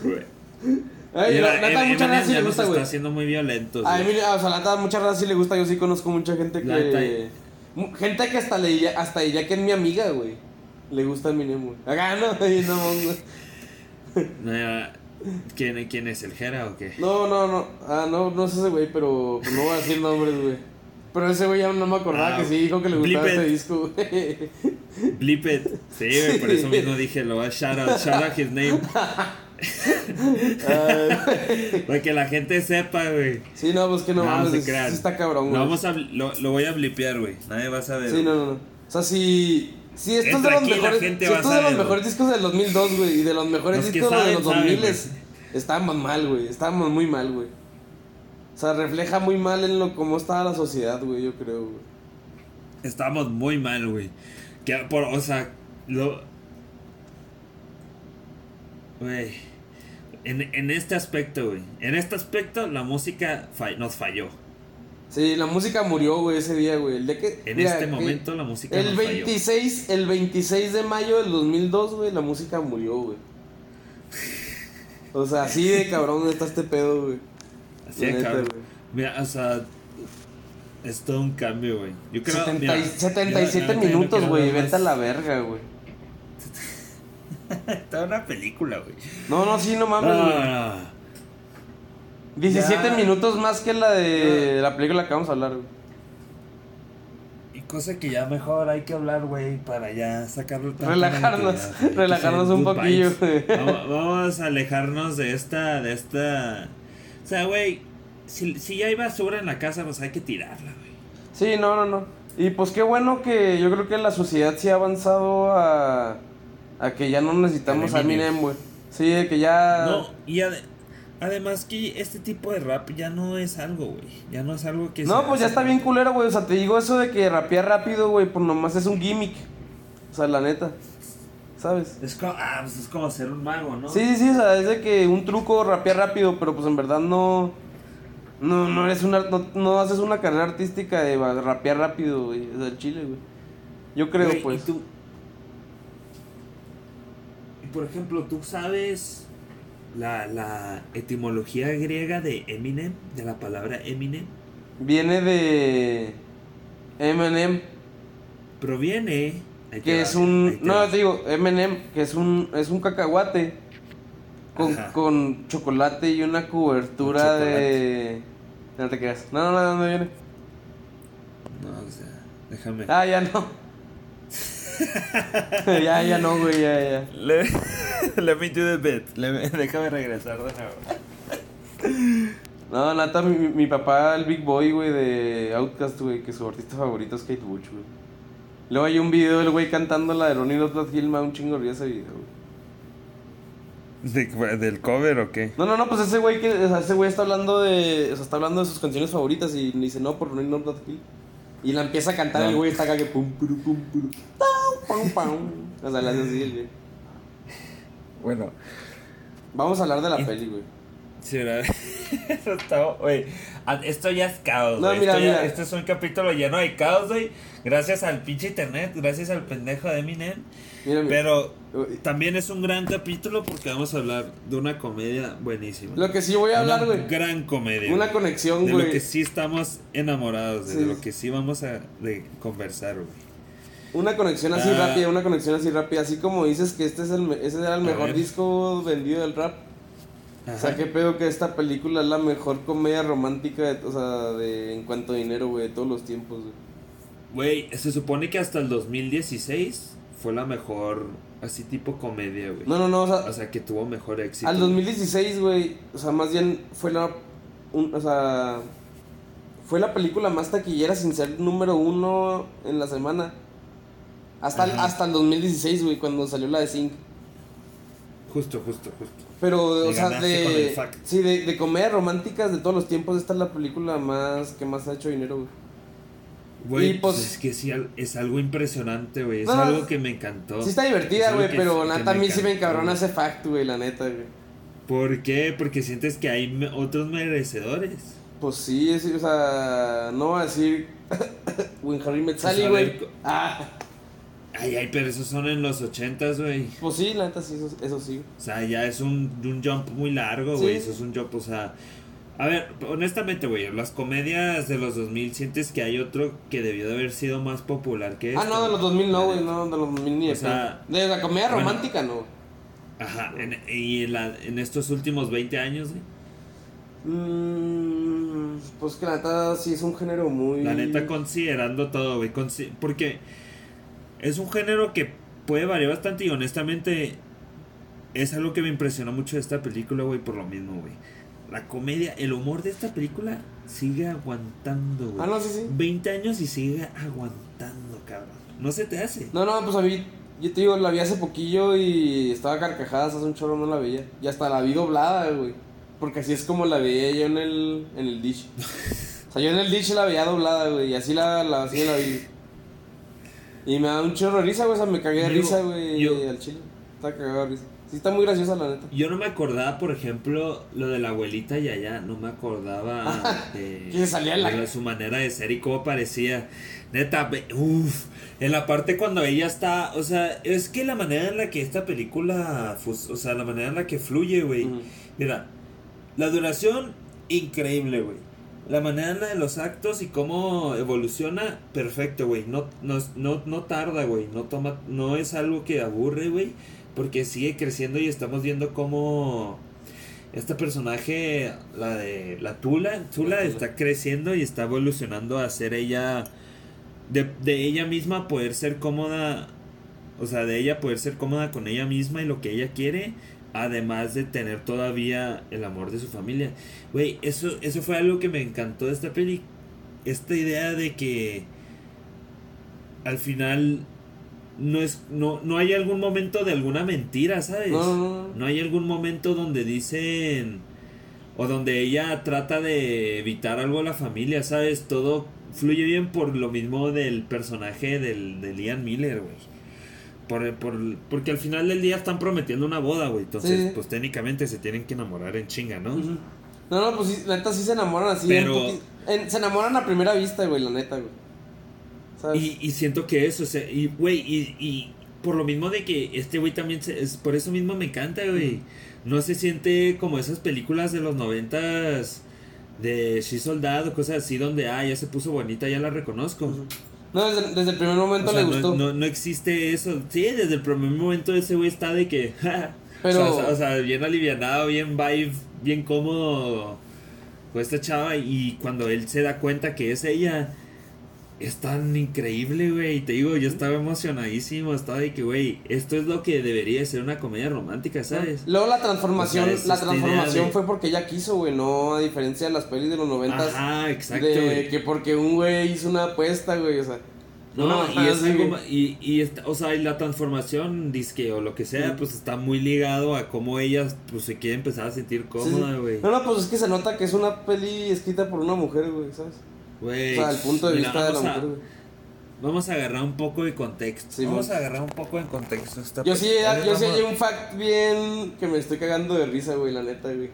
güey. Ay, Mira, la neta, Em- mucha raza sí le gusta, está güey. haciendo muy violentos. A. Eminem, o sea, la neta, mucha raza sí le gusta. Yo sí conozco mucha gente que. neta- Gente que hasta, le, hasta diría que es mi amiga, güey. Le gusta Eminem, güey. Acá no, no, güey. No, ¿Quién, ¿Quién es el Jera o qué? No, no, no. Ah, no, no es ese güey, pero pues, no voy a decir nombres, güey. Pero ese güey ya no me acordaba Ah, que sí dijo que le gustaba este disco, güey. Blip it. Sí, güey, por eso mismo dije, lo voy a shout out, shout out his name. Para que la gente sepa, güey. sí, no, pues que no, No, mames. se crean. está cabrón, Lo, güey. vamos a, lo, lo voy a blipear, güey. Nadie va a saber. Sí, no, no, no. O sea, si. Si esto es de los mejores. Si va a esto es de los saber, mejores discos del 2002, güey. Y de los mejores Los discos de los saben, 2000 güey. estábamos mal, güey. Estábamos muy mal, güey. O sea, refleja muy mal en lo cómo estaba la sociedad, güey, yo creo, güey. Estábamos muy mal, güey. Que por, o sea, lo. Güey. En, en este aspecto, güey. En este aspecto, la música nos falló. Sí, la música murió, güey, ese día, güey. El día que. En mira, este que- momento, la música El nos falló. 26, el 26 de mayo del 2002, güey, la música murió, güey. O sea, así de cabrón está este pedo, güey. Así de cabrón. Mira, o sea. Es todo un cambio, güey. Yo creo 70 mira, y- yo, 77 la neta, yo no minutos, güey. Vete a la verga, güey. Está una película, güey. No, no, sí, no mames, güey. no, no. 17 Ya. minutos más que la de la película que vamos a hablar, güey. Y cosa que ya mejor hay que hablar, güey, para ya sacarlo Relajarnos, güey. relajarnos un poquillo, vibes. güey. Vamos, vamos a alejarnos de esta, de esta... O sea, güey, si, si ya hay basura en la casa, pues hay que tirarla, güey. Sí, no, no, no. Y pues qué bueno que yo creo que la sociedad sí ha avanzado a, a que ya no necesitamos a Eminem. Güey. Sí, de que ya... No, y ade- además que este tipo de rap ya no es algo, güey. Ya no es algo que... No, pues ya está bien culero, güey. O sea, te digo eso de que rapear rápido, güey, pues nomás es un gimmick. O sea, la neta. ¿Sabes? Es como, ah, pues es como ser un mago, ¿no? Sí, sí, sí, o sea, es de que un truco rapear rápido, pero pues en verdad no. No, no eres una. No, no haces una carrera artística de rapear rápido, güey. Es del chile, güey. Yo creo, pues. Y tú... Por ejemplo, ¿tú sabes la, la etimología griega de Eminem? De la palabra Eminem. Viene de. Eminem, Proviene. que es un... No, te digo, Eminem, que es un, es un cacahuate con, con chocolate y una cobertura de... No te creas. No, no, no, ¿de dónde viene? No, o sea, déjame. Ah, ya no. ya, ya no, güey, ya, ya. Let, let me do the bit. Let me- déjame regresar de nuevo. No, nata, mi, mi papá, el Big Boy, güey, de Outcast, güey, que su artista favorito es Kate Bush, güey. Luego hay un video del güey cantando la de Ronnie Not Blood Hill, me da un chingo risa ese video, güey. ¿De- ¿Del cover o qué? No, no, no, pues ese güey que, o sea, ese güey está hablando de, o sea, está hablando de sus canciones favoritas y dice, no, por Ronnie Hill. Y la empieza a cantar No. el güey está acá que pum, pum, pum, pum, pam, pam. O sea, le hace así el güey. Bueno. Vamos a hablar de la peli, güey. Sí, ¿verdad? Eso está, güey. ah, Esto ya es caos, No, güey. mira, esto, ya- mira. esto es un capítulo lleno de caos, güey. Gracias al pinche internet, gracias al pendejo de Eminem. Mira, mira. Pero también es un gran capítulo porque vamos a hablar de una comedia buenísima. Lo que sí voy a hablar, Una güey. gran comedia. Una güey. conexión, De lo güey. que sí estamos enamorados, de Sí. lo que sí vamos a de conversar, güey. Una conexión así Ah. rápida, una conexión así rápida. Así como dices que este es el, ese era el A mejor ver. disco vendido del rap. O sea, qué pedo que esta película es la mejor comedia romántica, de- o sea, de, en cuanto a dinero, güey, de todos los tiempos, güey. Güey, se supone que hasta el 2016 fue la mejor, así tipo comedia, güey. No, no, no, o sea, O sea, que tuvo mejor éxito. al 2016, güey, o sea, más bien fue la, un- o sea, fue la película más taquillera sin ser número uno en la semana. Hasta, el, hasta el 2016, güey, cuando salió la de Zinc. Justo, justo, justo. Pero, o sea, de, sí, de, de comedias románticas de todos los tiempos, esta es la película más que más ha hecho dinero, güey. Güey, pues, pues- es que sí, es algo impresionante, güey. Es No, algo que me encantó. Sí está Es divertida, güey, pero que neta a mí sí me encabrona ese fact, güey, la neta, güey. ¿Por qué? Porque sientes que hay me- otros merecedores. Pues sí, es, o sea, no voy a decir When Harry Met Sally, güey. Ah, Ay, ay, pero esos son en los ochentas, güey. pues sí, la neta sí, eso, eso sí. O sea, ya es un, un jump muy largo, Sí. güey. Eso es un jump, o sea. A ver, honestamente, güey, las comedias de los 2000 sientes que hay otro que debió de haber sido más popular que Ah, no, de los 2000 no, güey, no, de los 2000 ni O sea. De la comedia bueno. romántica, no. Ajá, en- y en, la, en estos últimos 20 años, güey. Mm, pues que la neta sí es un género muy... La neta, considerando todo, güey. consi- porque es un género que puede variar bastante y honestamente es algo que me impresionó mucho de esta película, güey, por lo mismo, güey. La comedia, el humor de esta película sigue aguantando, güey. Ah, no, sí, sí. 20 años y sigue aguantando, cabrón. No se te hace. No, no, pues a mí, yo te digo, la vi hace poquillo y estaba carcajadas, hace un chorro no la veía. Y hasta la vi doblada, güey. Porque así es como la veía yo en el, en el dish. O sea, yo en el dish la veía doblada, güey, y así la, la, así la vi. Y me da un chorro de risa, güey, o sea, me cagué de risa, güey, yo- al chile. Estaba cagado de risa. Sí, está muy graciosa, la neta. Yo no me acordaba, por ejemplo, lo de la abuelita y allá. No me acordaba de, Que salía en la- de su manera de ser y cómo parecía. Neta, uff. En la parte cuando ella está. O sea, es que la manera en la que esta película. O sea, la manera en la que fluye, güey. Mira, la duración, increíble, güey. La manera en la de los actos y cómo evoluciona, perfecto, güey. No, no, no, no tarda, güey. No, toma, no es algo que aburre, güey. Porque sigue creciendo y estamos viendo cómo este personaje, la de la Tula, Tula La Tula. está creciendo y está evolucionando a ser ella, de, de ella misma poder ser cómoda, o sea, de ella poder ser cómoda con ella misma y lo que ella quiere, además de tener todavía el amor de su familia. Güey, eso, eso fue algo que me encantó de esta peli, esta idea de que al final no es no, no hay algún momento de alguna mentira, ¿sabes? No, no, hay algún momento donde dicen o donde ella trata de evitar algo a la familia, ¿sabes? Todo fluye bien por lo mismo del personaje del, de Liam Miller, güey. Por, por, porque al final del día están prometiendo una boda, güey. Entonces, Sí. pues técnicamente se tienen que enamorar en chinga, ¿no? No, no, pues sí, la neta sí se enamoran así. Pero- en- se enamoran a primera vista, güey, la neta, güey. ¿Sabes? Y, y siento que eso, o sea, y güey, y, y por lo mismo de que este güey también, se- es, por eso mismo me encanta, güey. No se siente como esas películas de los noventas de sí soldado, cosas así donde, ah, ya se puso bonita, ya la reconozco. No, desde, desde el primer momento O sea, le gustó. No, no existe eso. Sí, desde el primer momento ese güey está de que. Pero- o, sea, o sea, bien alivianado, bien vibe, bien cómodo con esta chava. Y cuando él se da cuenta que es ella, es tan increíble, güey. Te digo, yo estaba emocionadísimo. Estaba de que, güey, esto es lo que debería ser una comedia romántica, ¿sabes? Luego la transformación, O sea, es la transformación de- fue porque ella quiso, güey, no a diferencia de las pelis de los noventas. Ajá, exacto, de güey. que porque un güey hizo una apuesta, güey, o sea. No, y es algo y, y esta- o sea, y la transformación, disque o lo que sea, Sí. pues está muy ligado a cómo ella pues se quiere empezar a sentir cómoda, sí. güey. No, no, pues es que se nota que es una peli escrita por una mujer, güey, ¿sabes? Güey. O sea, el punto de mira, vista de la vamos a- mujer, güey. Vamos a agarrar un poco de contexto. Sí, vamos a agarrar un poco de contexto. Esta Yo sí, yo sí hay un fact bien que me estoy cagando de risa, güey, la neta, güey.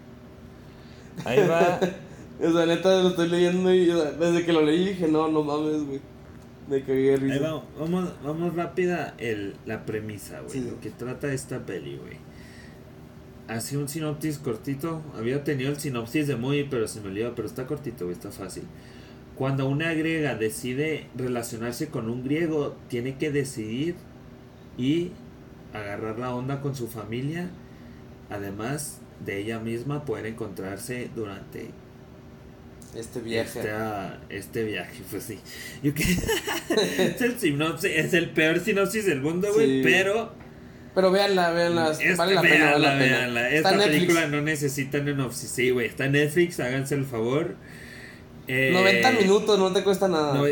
Ahí va. O sea, neta lo estoy leyendo y o sea, desde que lo leí dije, no, no mames, güey. Me cagué de risa. Ahí va. Vamos, vamos rápida el, la premisa, güey. Sí. Lo que trata esta peli, güey. Así un sinopsis cortito. Había tenido el sinopsis de muy, pero se me olvidó. Pero está cortito, güey, está fácil. Cuando una griega decide relacionarse con un griego, tiene que decidir y agarrar la onda con su familia. Además de ella misma poder encontrarse durante Este viaje. este, este viaje, pues sí. Es, el sinopsis, es el peor sinopsis del mundo, güey. Sí. Pero Pero véanla, véanla, esta- vale la pena, vale la véanla, pena. véanla. Está Esta película no necesita sinopsis. Sí, güey. Está en Netflix, háganse el favor. Eh, 90 minutos, no te cuesta nada. no,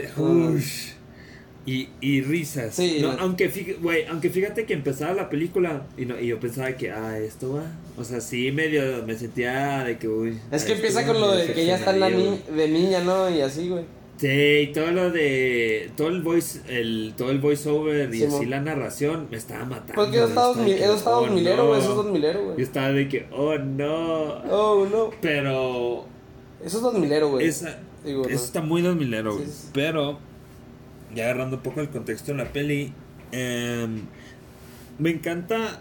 y, y risas. Sí, No, la- aunque, fí- güey, aunque fíjate que empezaba la película y, no, y yo pensaba que, ah, esto va. O sea, sí, medio me sentía de que, uy. Es que empieza con lo de que ella está la ni de niña, ¿no? Y así, güey. Sí, y todo lo de. Todo el voice, el, todo el voiceover y Sí, así la narración me estaba matando. Que eso está güey, dos oh, milero, güey. no. Eso es dos milero, Yo güey. estaba de que, oh no. Oh, no. Pero. Eso es dos milero, güey. Esa, Digo, eso no. está muy dos milero, Sí, güey. sí. Pero. Ya agarrando un poco el contexto de la peli. em, me encanta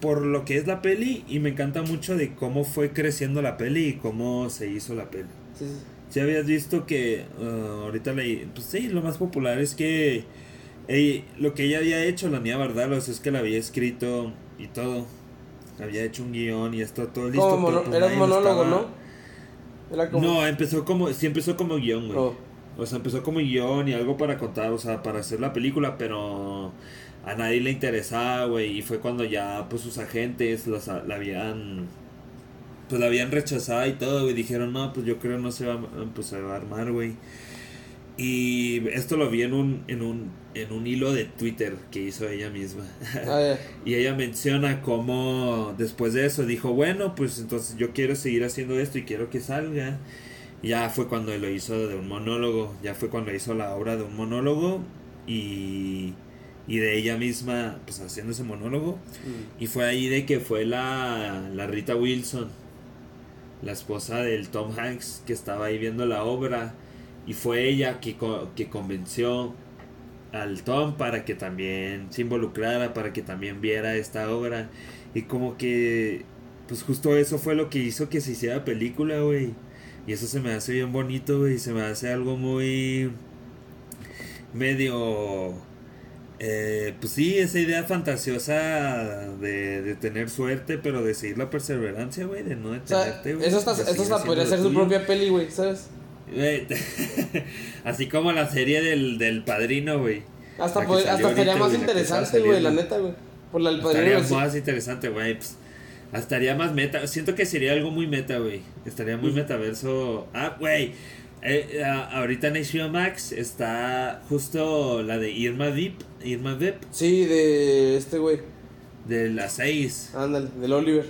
por lo que es la peli y me encanta mucho de cómo fue creciendo la peli y cómo se hizo la peli. Sí, sí. Si habías visto que ah, ahorita leí, pues sí, lo más popular es que ey, lo que ella había hecho, la niña Bardalos, es que la había escrito y todo. Había hecho un guion y está todo listo. Como pero pues era un lo monólogo, estaba- ¿no? Era como. No, empezó como, sí empezó como guion, güey. Oh. O sea, empezó como guion y algo para contar, o sea, para hacer la película, pero a nadie le interesaba, güey. Y fue cuando ya, pues, sus agentes los, la habían, pues, la habían rechazado y todo, güey. Dijeron, no, pues, yo creo no se va, a- pues, se va a armar, güey. Y esto lo vi en un, en un, en un hilo de Twitter que hizo ella misma. Y ella menciona cómo después de eso dijo, bueno, pues entonces yo quiero seguir haciendo esto y quiero que salga. Ya fue cuando lo hizo de un monólogo, ya fue cuando hizo la obra de un monólogo y, y de ella misma pues haciendo ese monólogo. Mm. Y fue ahí de que fue la, la Rita Wilson, la esposa del Tom Hanks, que estaba ahí viendo la obra. Y fue ella que, que convenció al Tom para que también se involucrara, para que también viera esta obra. Y como que, pues justo eso fue lo que hizo que se hiciera película, güey. Y eso se me hace bien bonito, güey. Se me hace algo muy... medio... eh, pues sí, esa idea fantasiosa de, de tener suerte, pero de seguir la perseverancia, güey, de no O sea, detenerte, güey. eso, está, de eso hasta podría ser su propia peli, güey, ¿sabes? Así como la serie del, del padrino, güey. Hasta, La que pod- salió hasta estaría más interesante, güey, la neta, güey. Por la del padrino. Estaría sí. más interesante, güey. pues, estaría más meta. Siento que sería algo muy meta, güey. Estaría muy metaverso. Ah, güey. eh, ah, ahorita en HBO Max está justo la de Irma Vip. Irma Vip. Sí, de este güey. De las 6. Ándale, del Oliver.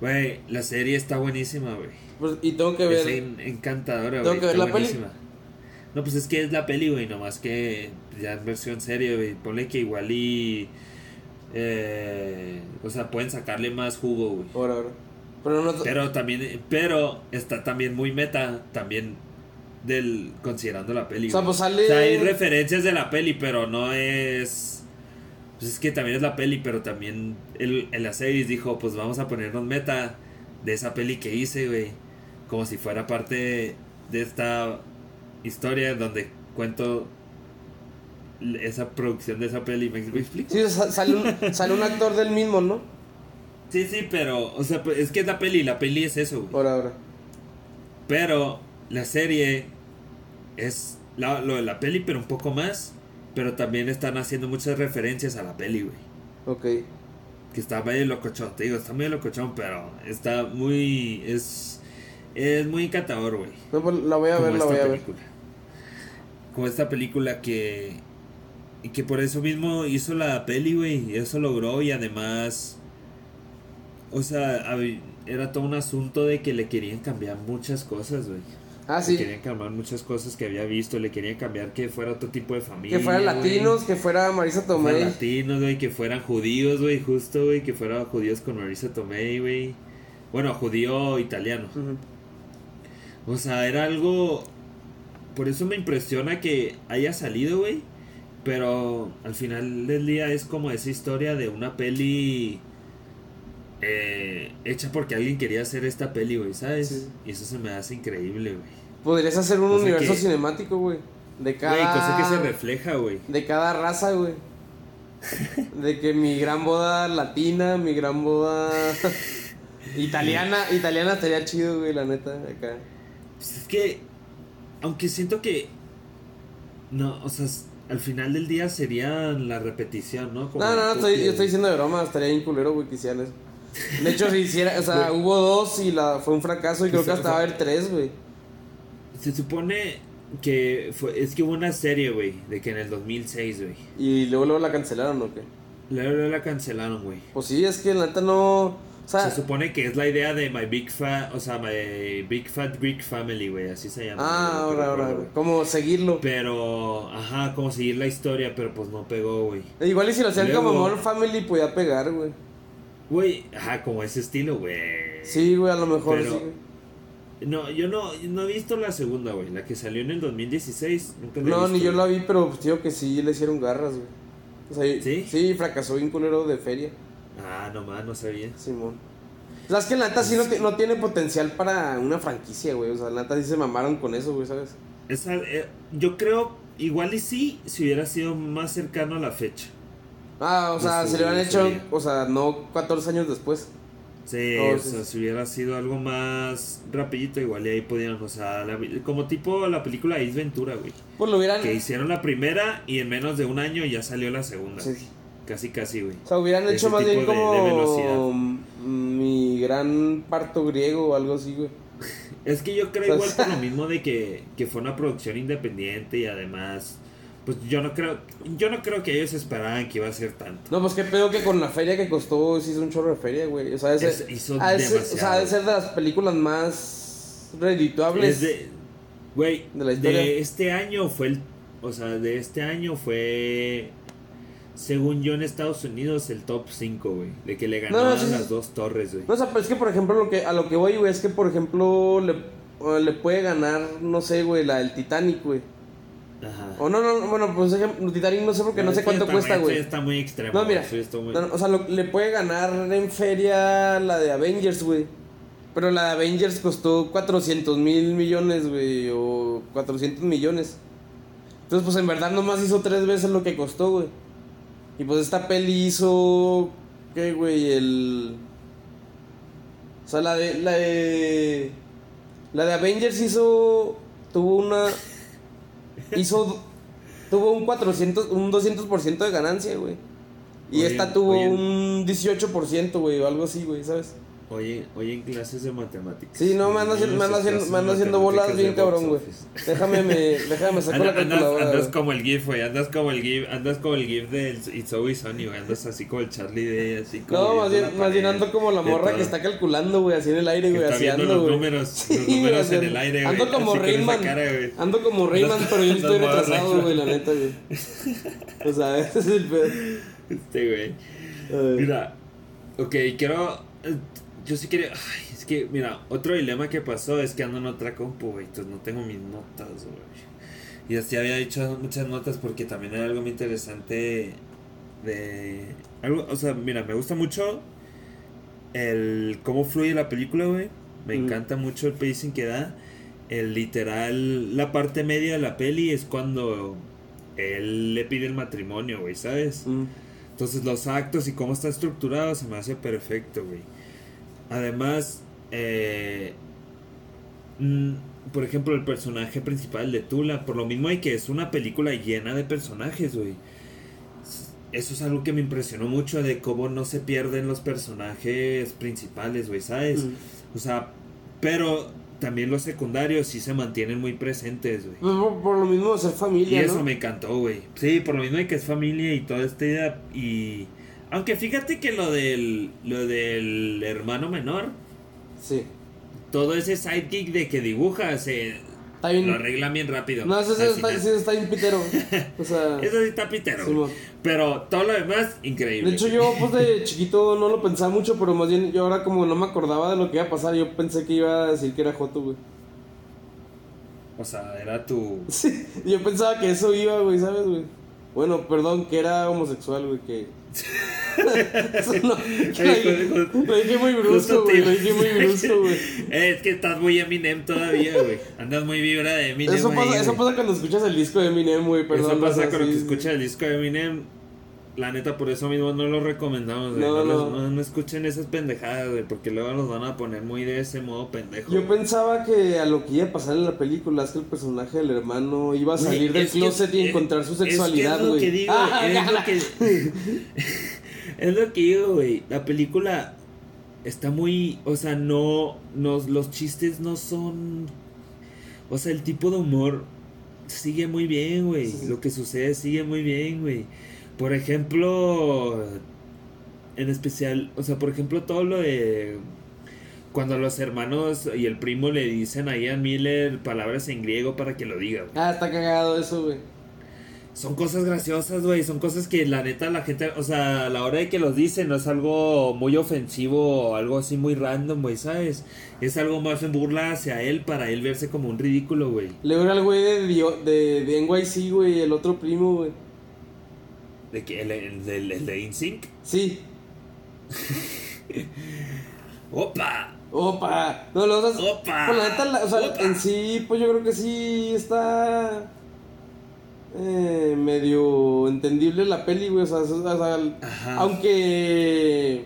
Güey, la serie está buenísima, güey. Pues, y tengo que Es ver. en- encantadora, ¿Tengo que ver la peli? No, pues es que es la peli, güey. Nomás que ya en versión seria, güey. Ponle que igual y. Eh, o sea, pueden sacarle más jugo, güey. Ahora, ahora. Pero no. Pero también, pero está también muy meta, también del considerando la peli. O sea, pues sale- O sea, hay referencias de la peli, pero no es. Pues es que también es la peli, pero también el, el Acevis dijo, pues vamos a ponernos meta de esa peli que hice, güey. Como si fuera parte de esta historia donde cuento esa producción de esa peli. ¿Me, explico? Sí, sa- sale un, sale un actor del mismo, ¿no? Sí, sí, pero, o sea, pues, es que es la peli, la peli es eso, güey. Ahora, ahora. Pero la serie es la- lo de la peli, pero un poco más. Pero también están haciendo muchas referencias a la peli, güey. Ok. Que está medio locochón, te digo, está medio locochón, pero está muy. Es, es muy encantador, güey. No, pues la voy a ver, la voy a ver. película. Como esta película que. Y que por eso mismo hizo la peli, güey. Y eso logró y además. O sea, era todo un asunto de que le querían cambiar muchas cosas, güey. Ah, Le sí. querían cambiar muchas cosas que había visto. Le querían cambiar que fuera otro tipo de familia. Que fueran latinos, que fuera Marisa Que fueran Tomei. latinos, güey. Que fueran judíos, güey. Justo, güey. Que fueran judíos con Marisa Tomei, güey. Bueno, judío italiano. Ujú. O sea, era algo. Por eso me impresiona que haya salido, güey. Pero al final del día es como esa historia de una peli. eh, hecha porque alguien quería hacer esta peli, güey, ¿sabes? Sí. Y eso se me hace increíble, güey. Podrías hacer un universo que- cinemático, güey. De Güey, cada. cosa que se refleja, güey. De cada raza, güey. De que mi gran boda latina, mi gran boda italiana, italiana estaría chido, güey, la neta, acá. Pues es que. Aunque siento que. No, o sea, al final del día sería la repetición, ¿no? Como No, no, estoy, yo estoy diciendo de broma, estaría bien culero, güey, que hicieran eso. De hecho, si hiciera, o sea, hubo dos y la, fue un fracaso y creo que hasta va a haber tres, güey. Se supone que fue, es que hubo una serie, güey, de que en el 2006, güey. Y luego, luego la cancelaron, ¿o qué? Luego la cancelaron, güey. Pues sí, es que la neta no... O sea, Se supone que es la idea de My Big Fat, o sea, My Big Fat Greek Family, güey, así se llama. ah, ahora, ahora, como seguirlo. Pero, ajá, como seguir la historia, pero pues no pegó, güey. Igual y si lo hacían como Luego- Modern Family podía pegar, güey. Güey, ajá, como ese estilo, güey. Sí, güey, a lo mejor Pero- sí. No, yo no, no he visto la segunda, güey, la que salió en el 2016. Nunca la he No, visto, ni yo la vi, pero pues digo que sí le hicieron garras, güey. O sea, ¿Sí? sí, fracasó bien culero de feria, Ah, no más, no sabía. Simón. O sea, es que la neta sí no, no tiene potencial para una franquicia, güey. O sea, la neta sí se mamaron con eso, güey, ¿sabes? Esa, eh, yo creo, igual y sí, si hubiera sido más cercano a la fecha. Ah, o sea, Pues, se le hubieran hecho, sería. o sea, no 14 años después. Sí, Oh, o sí, sea, si hubiera sido algo más rapidito, igual y ahí podían, o sea, la- como tipo la película Ace Ventura, güey. Pues lo hubieran... Que hicieron la primera y en menos de un año ya salió la segunda. Sí. Casi, casi, güey. O sea, hubieran Ese hecho más bien de- de como mm, mi gran parto griego o algo así, güey. Es que yo creo O sea, igual por lo mismo de que, que fue una producción independiente y además, pues yo no creo, yo no creo que ellos esperaban que iba a ser tanto. No, pues qué pedo que con la feria que costó, sí hizo un chorro de feria, güey. O sea, ese, Es- hizo ha de ser- o sea, demasiado. ha de ser de las películas más redituables. Es de, güey, de la historia. de este año fue el, o sea, de este año fue, según yo en Estados Unidos, el top 5, güey. De que le No, no, sí, las dos torres, güey. No, o sea, pero es que, por ejemplo, lo que, a lo que voy, güey, es que, por ejemplo, le, puede ganar, no sé, güey, la del Titanic, güey. Ajá. O no, no, bueno, pues Titanic no sé porque no, sé cuánto cuesta, güey. está muy extremo. No, mira, muy- No, no, o sea, lo- le puede ganar en feria la de Avengers, güey. Pero la de Avengers costó 400 mil millones, güey, o 400 millones. Entonces, pues en verdad nomás hizo tres veces lo que costó, güey. Y pues esta peli hizo, ¿qué, güey? El... O sea, la de... La de... La de Avengers hizo... Tuvo una... Hizo... Tuvo un 400... Un 200% de ganancia, güey. Y Oye, esta tuvo oye. un 18%, güey, o algo así, güey, ¿sabes? Oye, oye, en clases de matemáticas. Sí, no, me ando haciendo, me ando haciendo, me ando haciendo bolas bien cabrón, güey. Déjame, me, déjame sacar la Anda- andas, calculadora. andas como el GIF, güey. Andas como el GIF, andas como el GIF de It's Always Sunny, güey. Andas así como el Charlie de así como. No, más bien, más bien ando como la morra que está calculando, güey, así en el aire, güey, así ando, los güey. números, los números en el aire, güey. Ando como Rayman. Ando como Rayman, pero yo estoy retrasado, güey, la neta, güey. O sea, ese es el pedo. Este, güey. Mira, ok, quiero. Yo sí quería. Ay, es que, mira, otro dilema que pasó es que ando en otra compu, güey. Entonces no tengo mis notas, güey. Y así había dicho muchas notas porque también era algo muy interesante de. Algo, o sea, mira, me gusta mucho el cómo fluye la película, güey. Me Mm. encanta mucho el pacing que da. El literal, la parte media de la peli es cuando él le pide el matrimonio, güey, ¿sabes? Mm. Entonces los actos y cómo está estructurado se me hace perfecto, güey. Además, eh, mm, por ejemplo, el personaje principal de Tula, por lo mismo hay que es una película llena de personajes, güey. Eso es algo que me impresionó mucho de cómo no se pierden los personajes principales, güey, ¿sabes? Mm. O sea, pero también los secundarios sí se mantienen muy presentes, güey. Por, lo mismo ser Y familia, eso ¿no? me encantó, güey. Sí, por lo mismo de que es familia y toda esta idea. Y. Aunque fíjate que lo del. Lo del hermano menor. Sí. Todo ese sidekick de que dibuja se. Está bien. Lo arreglan bien rápido. No, ese al está, ese está bien pitero. O sea. Eso sí está pitero. Pero todo lo demás, increíble. De hecho, yo pues de chiquito no lo pensaba mucho, pero más bien yo ahora como no me acordaba de lo que iba a pasar, yo pensé que iba a decir que era Joto, güey. O sea, era tu. Sí, yo pensaba que eso iba, güey, ¿sabes, güey? Bueno, perdón, que era homosexual, güey, que... eso lo, dije, muy brusco, güey, lo dije muy brusco, güey. Eh, es que estás muy Eminem todavía, güey. Andas muy vibra de Eminem. Eso ahí, pasa, eso güey. pasa cuando escuchas el disco de Eminem, güey. Eso pasa o sea, con lo sí, que sí. escucha el disco de Eminem. La neta, por eso mismo no lo recomendamos, güey. No, No, los- no. no- no escuchen esas pendejadas, güey, porque luego los van a poner muy de ese modo pendejo. Yo güey. pensaba que a lo que iba a pasar en la película es que el personaje del hermano iba a Güey, salir del es que- closet y encontrar su es que sexualidad, Es lo güey. que digo, Ah, es lo que. es lo que digo, güey. La película está muy. O sea, no. Nos, los chistes no son. O sea, el tipo de humor sigue muy bien, güey. Sí. Lo que sucede sigue muy bien, güey. Por ejemplo. En especial. O sea, por ejemplo, todo lo de. Cuando los hermanos y el primo le dicen a Ian Miller palabras en griego para que lo diga, güey. Ah, está cagado eso, güey. Son cosas graciosas, güey. Son cosas que la neta la gente, o sea, a la hora de que los dicen no es algo muy ofensivo o algo así muy random, güey, ¿sabes? Es algo más en burla hacia él para él verse como un ridículo, güey. Luego era el güey de, de, de NYC, güey, el otro primo, güey. De que el, el, el- el de InSync. Sí. ¡Opa! Opa. No, los otros. ¡Opa! Pues la neta, la- o sea, ¡Opa! en sí, pues yo creo que sí está. eh, medio entendible la peli, güey. O sea, o sea, Ajá. aunque.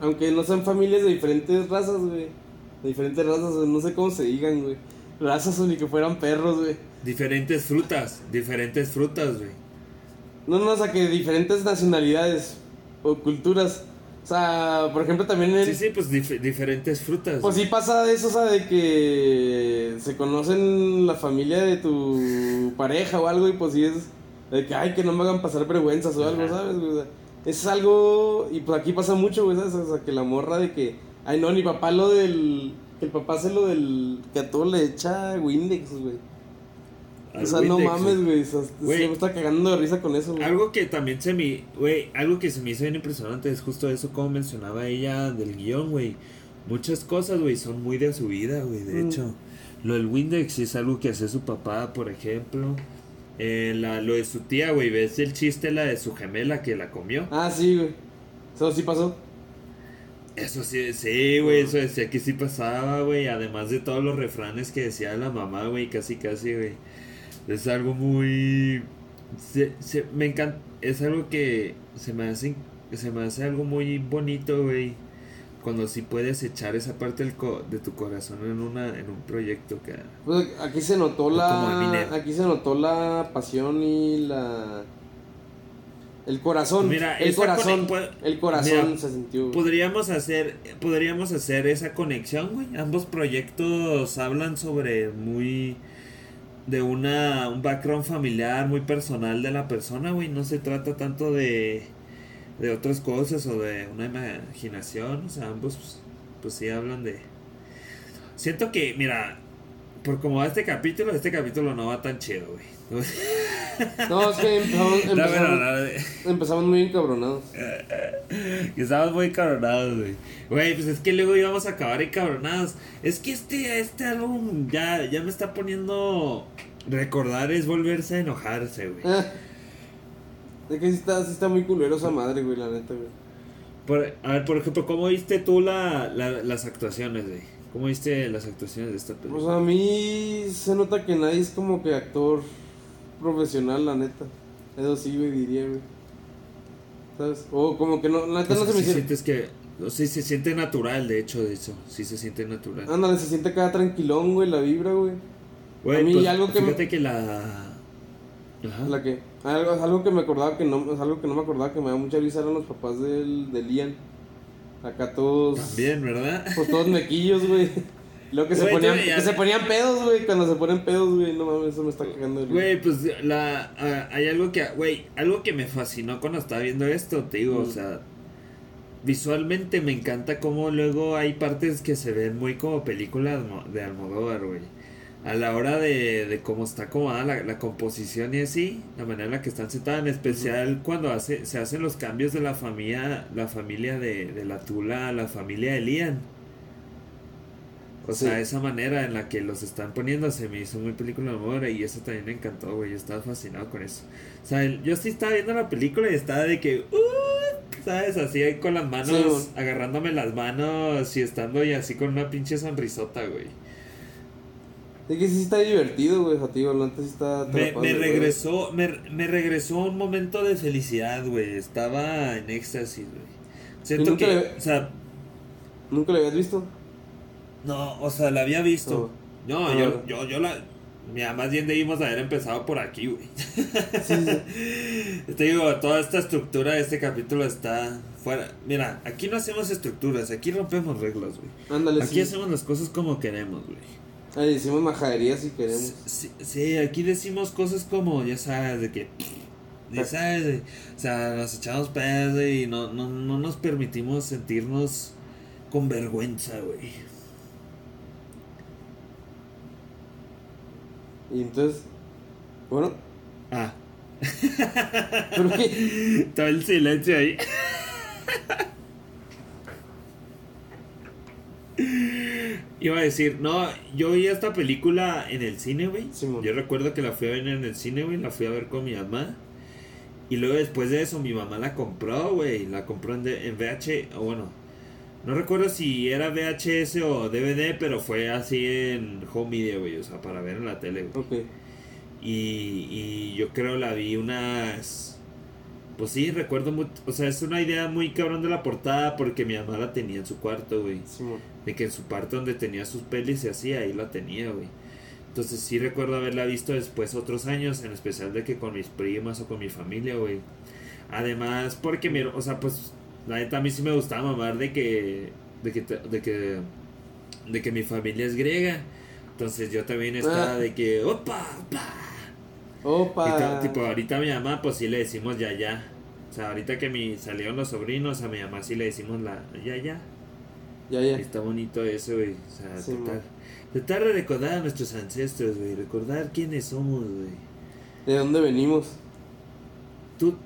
Aunque no sean familias de diferentes razas, güey. De diferentes razas, no sé cómo se digan, güey. Razas o ni que fueran perros, güey. Diferentes frutas, diferentes frutas, güey. No, no, o sea, que diferentes nacionalidades o culturas. O sea, por ejemplo, también en. Sí, sí, pues dif- diferentes frutas. Pues sí pasa eso, o sea, de que se conocen la familia de tu pareja o algo y pues sí es de que, ay, que no me hagan pasar vergüenzas o algo. ¿sabes? O sea, es algo, y pues aquí pasa mucho, güey, ¿sabes? O sea, que la morra de que, ay, no, ni papá lo del, que el papá hace lo del, que a todo le echa Windex, güey. Al O sea, no mames, Güey. se me está cagando de risa con eso, güey. Algo que también se me, güey, algo que se me hizo bien impresionante es justo eso como mencionaba ella del guion, güey. Muchas cosas, güey, son muy de su vida, güey, de Mm. hecho. Lo del Windex es algo que hace su papá, por ejemplo. Eh, la, lo de su tía, güey, ves el chiste, la de su gemela que la comió. Ah, sí, güey. Eso sí pasó. Eso sí, sí, güey, eso decía que sí pasaba, güey. Además de todos los refranes que decía la mamá, güey, casi, casi, güey. Es algo muy... Se, se- me encanta... Es algo que se me hace... Se me hace algo muy bonito, güey. Cuando sí puedes echar esa parte del co- de tu corazón en una en un proyecto que... Pues aquí se notó la aquí se notó la pasión y la el corazón, Mira, el corazón, el corazón Mira, se sintió. Podríamos hacer, podríamos hacer esa conexión, güey. Ambos proyectos hablan sobre muy de una un background familiar muy personal de la persona, güey. No se trata tanto de de otras cosas o de una imaginación, o sea, ambos pues, pues sí hablan de Siento que, mira, por como va este capítulo, este capítulo no va tan chido, güey. No, es que empezamos, empezamos, pero no, empezamos muy encabronados. Estábamos muy cabronados, güey. Güey, pues es que luego íbamos a acabar encabronados. Es que este, este álbum ya, ya me está poniendo. Recordar es volverse a enojarse, güey. Ah. Es que sí está, sí está muy culero esa madre, güey, la neta, güey. Por- a ver, por ejemplo, ¿cómo viste tú la, la- las actuaciones, güey? ¿Cómo viste las actuaciones de esta película? Pues a mí se nota que nadie es como que actor profesional, la neta. Eso sí, güey, diría, güey. ¿Sabes? O como que no, la neta no se me hicieron. sientes que... sí, se siente natural, de hecho, de eso. Sí se siente natural. Ándale, se siente acá tranquilón, güey, la vibra, güey. Güey, a mí pues, algo que me- fíjate que la... Ajá. La que. Algo, algo que me acordaba que no. es Algo que no me acordaba que me da mucha risa eran los papás del, del Ian. Acá todos. También, ¿verdad? Pues todos mequillos, güey. Lo que se Güey, ponían, que se ponían pedos, güey. Cuando se ponen pedos, güey. No mames, eso me está cagando. Güey, pues la, ah, hay algo que, güey, algo que me fascinó cuando estaba viendo esto, te digo, o Mm. sea, visualmente me encanta cómo luego hay partes que se ven muy como películas de Almodóvar, güey. A la hora de, de cómo está acomodada la, la composición y así, la manera en la que están sentadas, en especial cuando hace, se hacen los cambios de la familia, la familia de, de la Tula a la familia de Lian. O Sí. sea, esa manera en la que los están poniendo se me hizo muy película de amor y eso también me encantó, güey. Yo estaba fascinado con eso. O sea, yo sí estaba viendo la película y estaba de que, "Uh", ¿sabes? Así ahí con las manos, Sí, agarrándome las manos y estando y así con una pinche sonrisota, güey. Es que sí está divertido, güey. O sea, te digo, la neta sí está. Me, regresó, me, me regresó un momento de felicidad, güey. Estaba en éxtasis, güey. Siento nunca que, le- o sea, ¿Nunca lo habías visto? No, o sea, la había visto. No, Ah. yo, yo, yo la, mira, más bien debimos haber empezado por aquí, güey. Sí. Te digo, toda esta estructura de este capítulo está fuera. Mira, aquí no hacemos estructuras, aquí rompemos reglas, güey. Ándale, Aquí sí. hacemos las cosas como queremos, güey. Ahí decimos majadería si queremos. Sí, sí, aquí decimos cosas como, ya sabes, de que. Ya sabes, de- o sea, nos echamos pedos y no, no, no nos permitimos sentirnos con vergüenza, güey. Y entonces. Bueno, Ah, ¿pero qué? todo el silencio ahí. Iba a decir, no, yo vi esta película en el cine, güey. Yo recuerdo que la fui a ver en el cine, güey. La fui a ver con mi mamá. Y luego después de eso, mi mamá la compró, güey. La compró en, D- en VH. O bueno, no recuerdo si era VHS o DVD, pero fue así en home media, güey. O sea, para ver en la tele, güey. Ok. Y, y yo creo la vi unas... Pues sí, recuerdo mucho... O sea, es una idea muy cabrón de la portada porque mi mamá la tenía en su cuarto, güey. Simón. De que en su parte donde tenía sus pelis y así, ahí la tenía, güey. Entonces sí recuerdo haberla visto después otros años, en especial de que con mis primas o con mi familia, güey. Además, porque, mi, o sea, pues, la neta a mí sí me gustaba mamar de que, de que, de que, de que mi familia es griega. Entonces yo también estaba Ah. de que, opa, opa. Tipo, ahorita a mi mamá, pues sí le decimos ya, ya. O sea, ahorita que mi, salieron los sobrinos, a mi mamá sí le decimos la ya, ya. Ya, ya. Está bonito eso, güey. O sea, Sí, tratar, tratar de recordar a nuestros ancestros, güey. Recordar quiénes somos, güey. ¿De dónde venimos? Tú,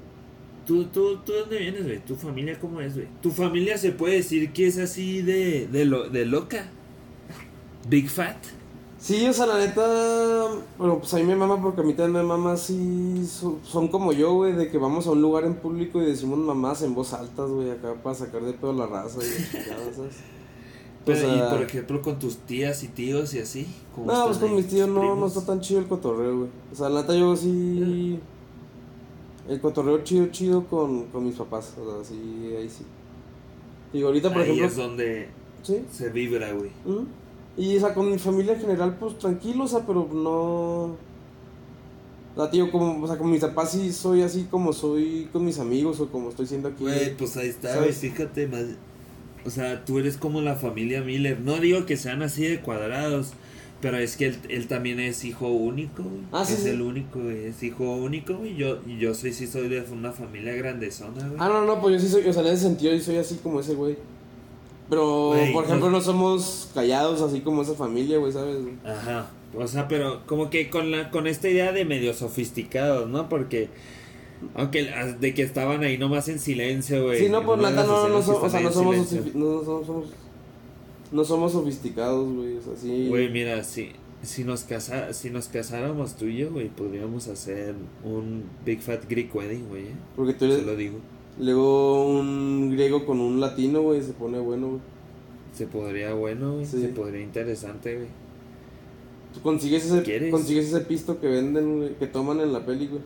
tú, tú, tú, ¿dónde vienes, güey? ¿Tu familia cómo es, güey? ¿Tu familia se puede decir que es así de, de, lo, de loca? ¿Big Fat? Sí, o sea, la neta. Bueno, pues a mí me mama porque a mí también me mama así. so- Son, como yo, güey, de que vamos a un lugar en público y decimos mamás en voz alta, güey, acá para sacar de pedo la raza y. Pero, O sea- y por ejemplo, con tus tías y tíos y así. ¿cómo No, pues con mis tíos no, no está tan chido el cotorreo, güey. O sea, la neta yo sí. El cotorreo chido, chido con, con mis papás. O sea, sí, ahí sí. Digo, ahorita, por Ahí ejemplo. es donde Sí. se vibra, güey. ¿Mm? Y o sea, con mi familia en general, pues tranquilo, o sea, pero no. O sea, tío, como, o sea, con mis papás sí soy así como soy con mis amigos o como estoy siendo aquí. Güey, pues ahí está, güey, fíjate, más... O sea, tú eres como la familia Miller. No digo que sean así de cuadrados, pero es que él, él también es hijo único, güey. Ah, sí, es sí. el único, güey. Es hijo único, güey. Yo, y yo soy, sí soy de una familia grandezona, güey. Ah, no, no, pues yo sí soy, o sea, en ese sentido yo soy así como ese güey. Pero, Güey, por ejemplo, no- no somos callados así como esa familia, güey, ¿sabes? Ajá. O sea, pero como que con la con esta idea de medio sofisticados, ¿no? Porque aunque de que estaban ahí nomás en silencio, güey. Sí, no, pues las no, no, so- o sea, no somos, no, no somos, no somos sofisticados, güey, o sea, sí. Güey, mira, si, si, nos casa, si nos casáramos tú y yo, güey, podríamos hacer un Big Fat Greek Wedding, güey. ¿eh? Porque tú Se lo digo. luego un griego con un latino, güey, se pone bueno, güey. Se podría bueno, güey. Sí. Se podría interesante, güey. Tú consigues ese, consigues ese pisto que venden, güey, que toman en la peli, güey.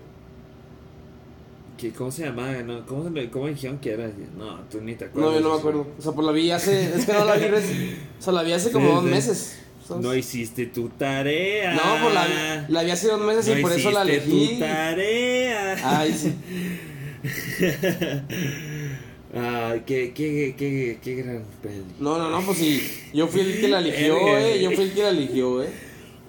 ¿Qué- ¿Cómo se llamaba? No, ¿cómo, se ¿Cómo dijeron que era? No, tú ni te No, acuerdas. yo no me acuerdo. O sea, pues la vi hace. Es que no la vi. O sea, la vi hace como Sí, dos sí. meses. ¿sabes? No hiciste tu tarea. No, pues la, la vi hace dos meses No y por eso la hiciste elegí. tu tarea. Ay, sí. Ay, qué, qué, qué, qué gran peli. No, no, no, pues sí. Yo fui el que la eligió, eh. Yo fui el que la eligió, eh.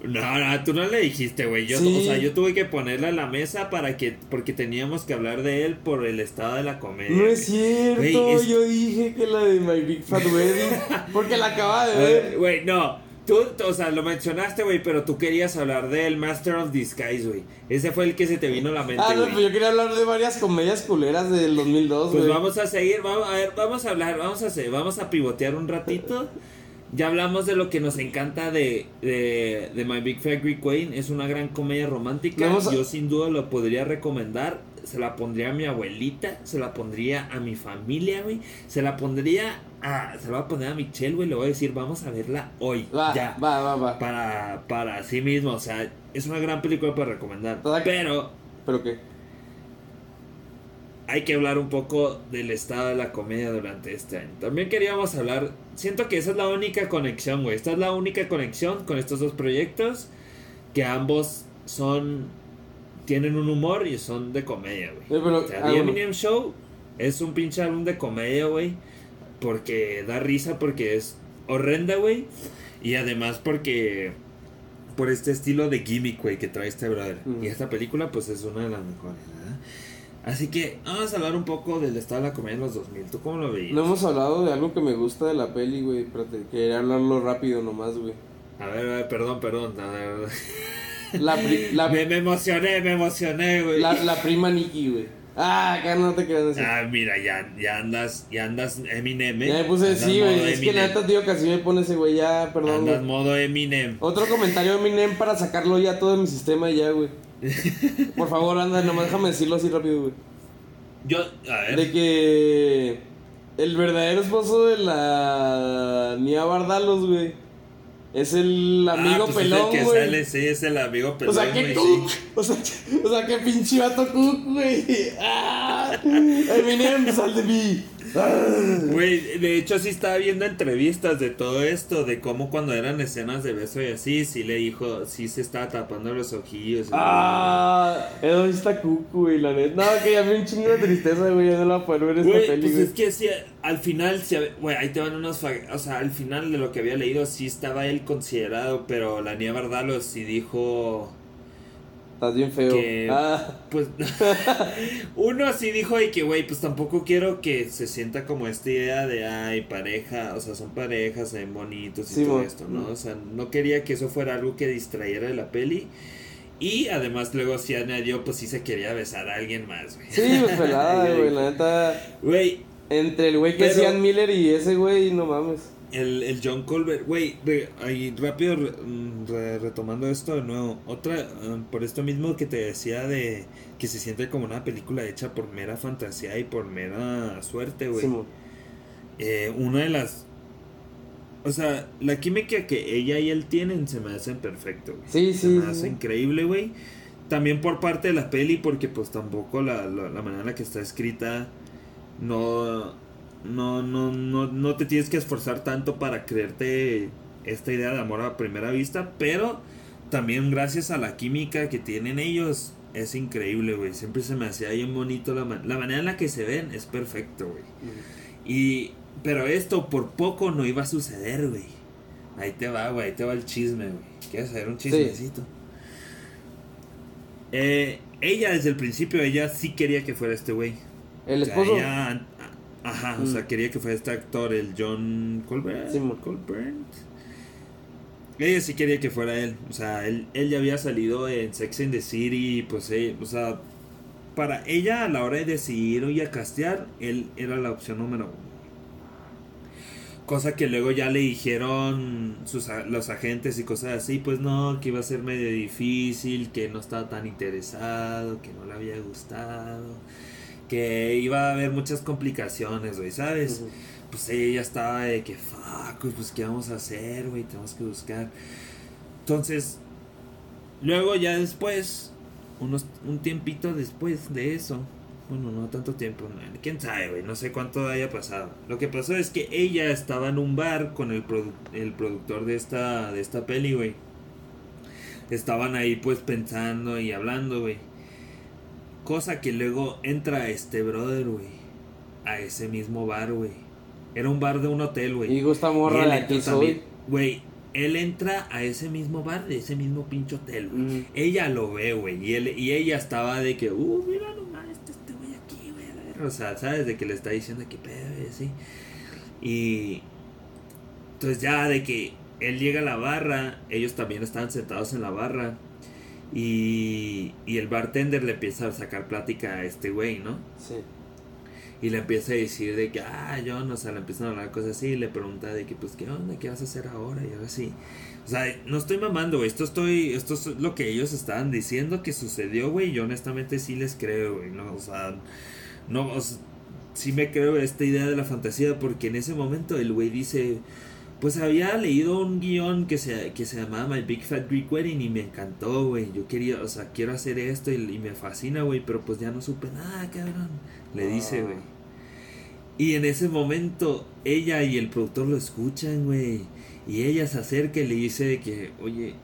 No, no, tú no le dijiste, güey. Yo, Sí. O sea, yo tuve que ponerla en la mesa para que, porque teníamos que hablar de él por el estado de la comedia. No es cierto. Es- Yo dije que la de My Big Fat Wedding. Porque la acababa de ver. Güey, no. Tú, o sea, lo mencionaste, güey, pero tú querías hablar del Master of Disguise, güey. Ese fue el que se te vino a la mente, Ah, no, pues yo quería hablar de varias comedias culeras del 2002, Pues güey. vamos a seguir, vamos a ver, vamos a hablar, vamos a hacer, vamos a pivotear un ratito. Ya hablamos de lo que nos encanta de, de, de My Big Fat Greek Queen. Es una gran comedia romántica. A- Yo sin duda lo podría recomendar. Se la pondría a mi abuelita, se la pondría a mi familia, güey. Se la pondría a. Se la voy a poner a Michelle, güey. Le voy a decir, vamos a verla hoy. Va, ya. va, va, va. Para, para sí mismo. O sea, es una gran película para recomendar. Pero ¿Pero qué? Hay que hablar un poco del estado de la comedia durante este año. También queríamos hablar, siento que esa es la única conexión, güey. Esta es la única conexión con estos dos proyectos que ambos son tienen un humor y son de comedia, güey. Eh, O sea, ah, The. Eminem Show es un pinche álbum de comedia, güey, porque da risa porque es horrenda, güey, y además porque por este estilo de gimmick, güey, que trae este brother. Ujú. Y esta película, pues, es una de las mejores. Así que vamos a hablar un poco del estado de la comedia en los 2000. ¿Tú cómo lo veías? No hemos hablado de algo que me gusta de la peli, güey. Espérate, quería hablarlo rápido nomás, güey. A ver, a ver, perdón, perdón. a ver. La, pri- la, me, me emocioné, me emocioné, güey. la, la prima Nikki, güey. Ah, acá no te quedas decir. Ah, mira, ya, ya andas, ya andas Eminem, ¿eh? ya me puse, Andas sí, güey. Es que neta, tío, así me pone ese güey. Ya, perdón, Andas modo Eminem. Otro comentario de Eminem para sacarlo ya todo de mi sistema ya, güey. Por favor, anda, nomás déjame decirlo así rápido, güey. Yo, a ver. De que el verdadero esposo de la Nia Bardalos, güey. Es el amigo ah, pues pelón, es el que güey. sale, sí, es el amigo pelón, O sea, que güey, cook. sí. O sea, o sea, que pinche vato cook, güey. Ah, Eminem, sal de mí. Güey, de hecho sí estaba viendo entrevistas de todo esto, de cómo cuando eran escenas de beso y así, sí le dijo, sí se estaba tapando los ojillos. Ah, eso está cook, güey, la neta. No, que ya me un chingo de tristeza, güey. Ya no la puedo ver esta Güey, peli, pues güey. es que sí, al final, sí, güey, ahí te van unos, o sea, al final de lo que había leído sí estaba él considerado, pero la Nia Bardalos sí dijo, Estás bien feo. que- Ah, pues, uno sí dijo y que, güey, pues tampoco quiero que se sienta como esta idea de, ay, pareja, o sea, son parejas, son bonitos y Sí, todo esto, ¿no? O sea, no quería que eso fuera algo que distrayera de la peli. Y además luego sí añadió, pues sí se quería besar a alguien más, güey. sí, pues pelada, güey. La neta, Güey, entre el güey que Pero- Ian Miller y ese güey, no mames. El, el John Colbert, güey, ahí rápido re- mm, re- retomando esto de nuevo, otra, um, por esto mismo que te decía de que se siente como una película hecha por mera fantasía y por mera suerte, güey. Sí. Eh, una de las, o sea, la química que ella y él tienen se me hacen perfecto, güey. Sí, Se sí, me sí, hace sí. increíble, güey. También por parte de la peli, porque pues tampoco la, la, la manera en la que está escrita no, no, no, no, no te tienes que esforzar tanto para creerte esta idea de amor a primera vista, pero también gracias a la química que tienen ellos es increíble, güey. Siempre se me hacía bien bonito la, man- la manera en la que se ven es perfecto, güey. Y pero esto por poco no iba a suceder, güey. Ahí te va, güey, ahí te va el chisme, güey. ¿Quieres saber un chismecito? Eh, ella desde el principio, ella sí quería que fuera este güey. El O sea, esposo. ella- ajá, o Mm. sea, quería que fuera este actor, el John Colbert. Sí, mo. Colbert. Ella sí quería que fuera él. O sea, él, él ya había salido en Sex and the City. Pues, eh, o sea, para ella a la hora de decidir y a castear, él era la opción número uno. Cosa que luego ya le dijeron sus, los agentes y cosas así, pues no, que iba a ser medio difícil, que no estaba tan interesado, que no le había gustado, que iba a haber muchas complicaciones, güey, ¿sabes? Pues ella estaba de que, fuck, pues qué vamos a hacer, güey, tenemos que buscar. Entonces, luego ya después, unos, un tiempito después de eso, bueno, no tanto tiempo, quién sabe, güey, no sé cuánto haya pasado. Lo que pasó es que ella estaba en un bar con el, el productor de esta, de esta peli, güey. Estaban ahí pues pensando y hablando, güey. Cosa que luego entra este brother, güey. A ese mismo bar, güey. Era un bar de un hotel, güey. Y gusta morra él soy. también. Güey, él entra a ese mismo bar de ese mismo pinche hotel, güey. Mm. Ella lo ve, güey. Y, él- y ella estaba de que, uh, mira nomás, este, este güey aquí, güey. a ver". O sea, ¿sabes? De que le está diciendo que pedo y así. Y. Entonces, ya de que él llega a la barra, ellos también estaban sentados en la barra. Y, y el bartender le empieza a sacar plática a este güey, ¿no? Sí. Y le empieza a decir de que, ah, John, o sea, le empiezan a hablar cosas así, y le pregunta de que, pues, ¿qué onda? ¿Qué vas a hacer ahora? Y ahora sí. O sea, no estoy mamando, güey, esto estoy, esto es lo que ellos estaban diciendo que sucedió, güey, yo honestamente sí les creo, güey, no, o sea, no, o sea, sí me creo esta idea de la fantasía, porque en ese momento el güey dice, pues había leído un guion que se, que se llamaba My Big Fat Greek Wedding y me encantó, güey. Yo quería, o sea, quiero hacer esto y, y me fascina, güey, pero pues ya no supe nada, cabrón. Le dice, Ah. güey. Y en ese momento ella y el productor lo escuchan, güey. Y ella se acerca y le dice de que, oye,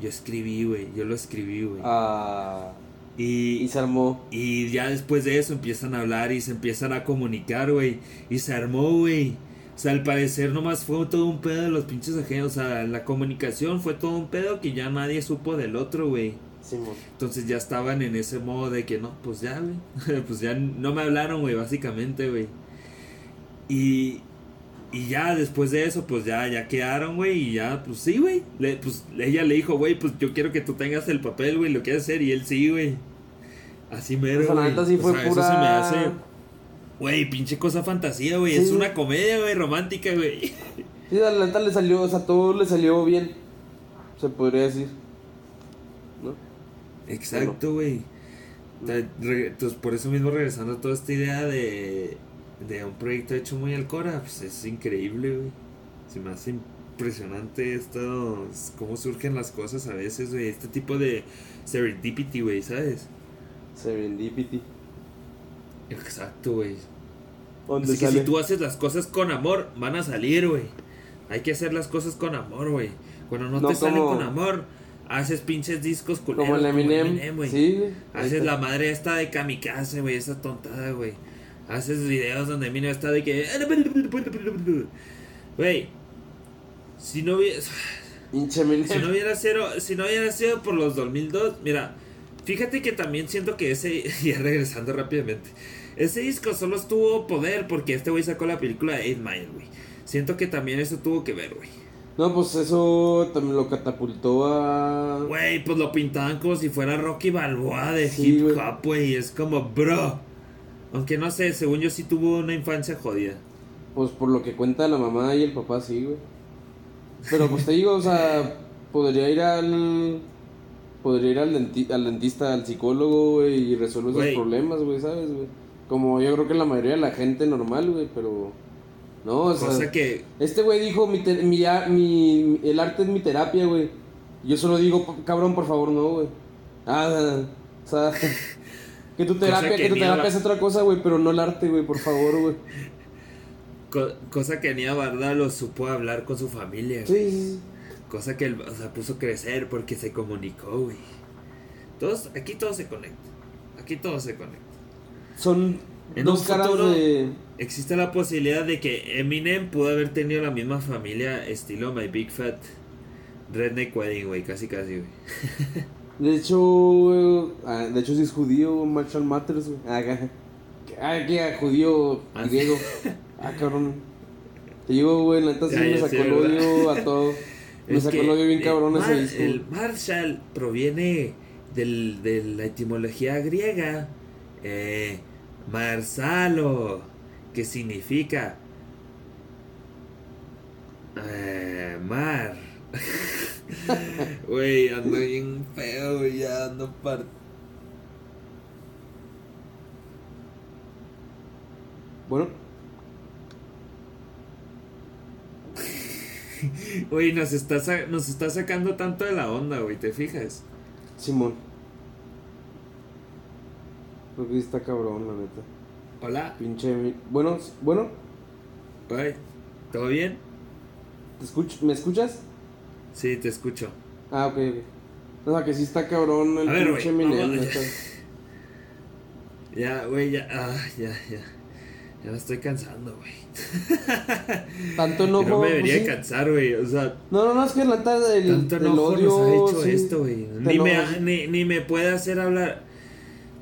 yo escribí, güey, yo lo escribí, güey. Ah, y, y se armó. y ya después de eso empiezan a hablar y se empiezan a comunicar, güey. Y se armó, güey. O sea, al parecer nomás fue todo un pedo de los pinches ajenos. O sea, la comunicación fue todo un pedo que ya nadie supo del otro, güey. Simón. Entonces ya estaban en ese modo de que no, pues ya, güey. pues ya no me hablaron, güey, básicamente, güey. Y, y ya después de eso, pues ya, ya quedaron, güey. Y ya, pues sí, güey. Le- Pues ella le dijo, güey, pues yo quiero que tú tengas el papel, güey, lo quieres hacer. Y él sí, güey. Así mero. Sea, la neta sí O fue sea, eso pura. se me hace. Güey, pinche cosa fantasía, güey. Sí, es una comedia, güey, romántica, güey. Sí, la neta le salió, o sea, todo le salió bien. Se podría decir. ¿No? Exacto, güey. Entonces, por eso mismo, regresando a toda esta idea de, de un proyecto hecho muy al Cora, pues es increíble, güey. Se me hace impresionante esto, cómo surgen las cosas a veces, güey. Este tipo de serendipity, güey, ¿sabes? Serendipity. Exacto, güey. ¿Dónde Así que sale? si tú haces las cosas con amor, van a salir, güey. Hay que hacer las cosas con amor, güey. Cuando no, No te salen con amor, haces pinches discos culeros Como el Eminem. güey. sí, Haces la madre esta de kamikaze, güey, esa tontada, güey. Haces videos donde Eminem está de que... Güey, si no hubiera... Si no hubiera sido, si no hubiera sido por los 2002, mira, fíjate que también siento que ese, ya regresando rápidamente, ese disco solo estuvo poder porque este güey sacó la película de 8 Mile, güey. Siento que también eso tuvo que ver, güey. No, pues eso también lo catapultó a. Güey, pues lo pintaban como si fuera Rocky Balboa de Sí, hip hop, güey. Es como, bro. Aunque no sé, según yo sí tuvo una infancia jodida. Pues por lo que cuenta la mamá y el papá, sí, güey. Pero pues te digo, o sea, podría ir al. Podría ir al, denti- al dentista, al psicólogo, güey, y resolver esos problemas, güey, ¿sabes, güey? Como yo creo que la mayoría de la gente normal, güey, pero. No, o sea. Cosa que, Este güey dijo: mi, te- mi, a- mi- El arte es mi terapia, güey. Yo solo digo, "P- cabrón, por favor, no, güey. Ah, o sea. Que tu terapia, que que tu ni terapia es otra cosa, güey, pero no el arte, güey, por favor, güey. co- cosa que Nia Barda lo supo hablar con su familia. Sí. Cosa que, él, o sea, puso crecer porque se comunicó, güey. Todos, aquí todo se conecta. Aquí todo se conecta. Son En dos caras futuro- de. Existe la posibilidad de que Eminem pudo haber tenido la misma familia estilo My Big Fat Redneck Wedding, güey, casi casi, güey. De hecho, güey, ah, de hecho sí es judío, Marshall Matters, güey. Ah. Ah, que ah, judío Ah, griego. Ah, cabrón. Te digo, güey, la neta sí me sacó el odio a todo. Me sacó el odio bien cabrón ese disco. El Marshall proviene del, de la etimología griega eh, Marsalo, que significa eh, mar. Güey, ando bien feo, ya ando partido. Bueno. Güey, nos está, nos está sacando tanto de la onda, güey, ¿te fijas? Simón. Sí está cabrón, la neta. Hola, Pinche. Bueno, bueno, güey, ¿todo bien? ¿te ¿me escuchas? Sí, te escucho. Ah, ok, ok. O sea, que sí está cabrón el ver, pinche güey, Eminem, vamos-. Ya, güey, ya, ah, ya, ya. Ya me estoy cansando, güey. Tanto enojo. no me pues, debería cansar, güey. O sea, No, no, no, es que la neta el, tanto el enojo odio. nos ha hecho sí, esto, güey. Ni me, ni, ni me puede hacer hablar.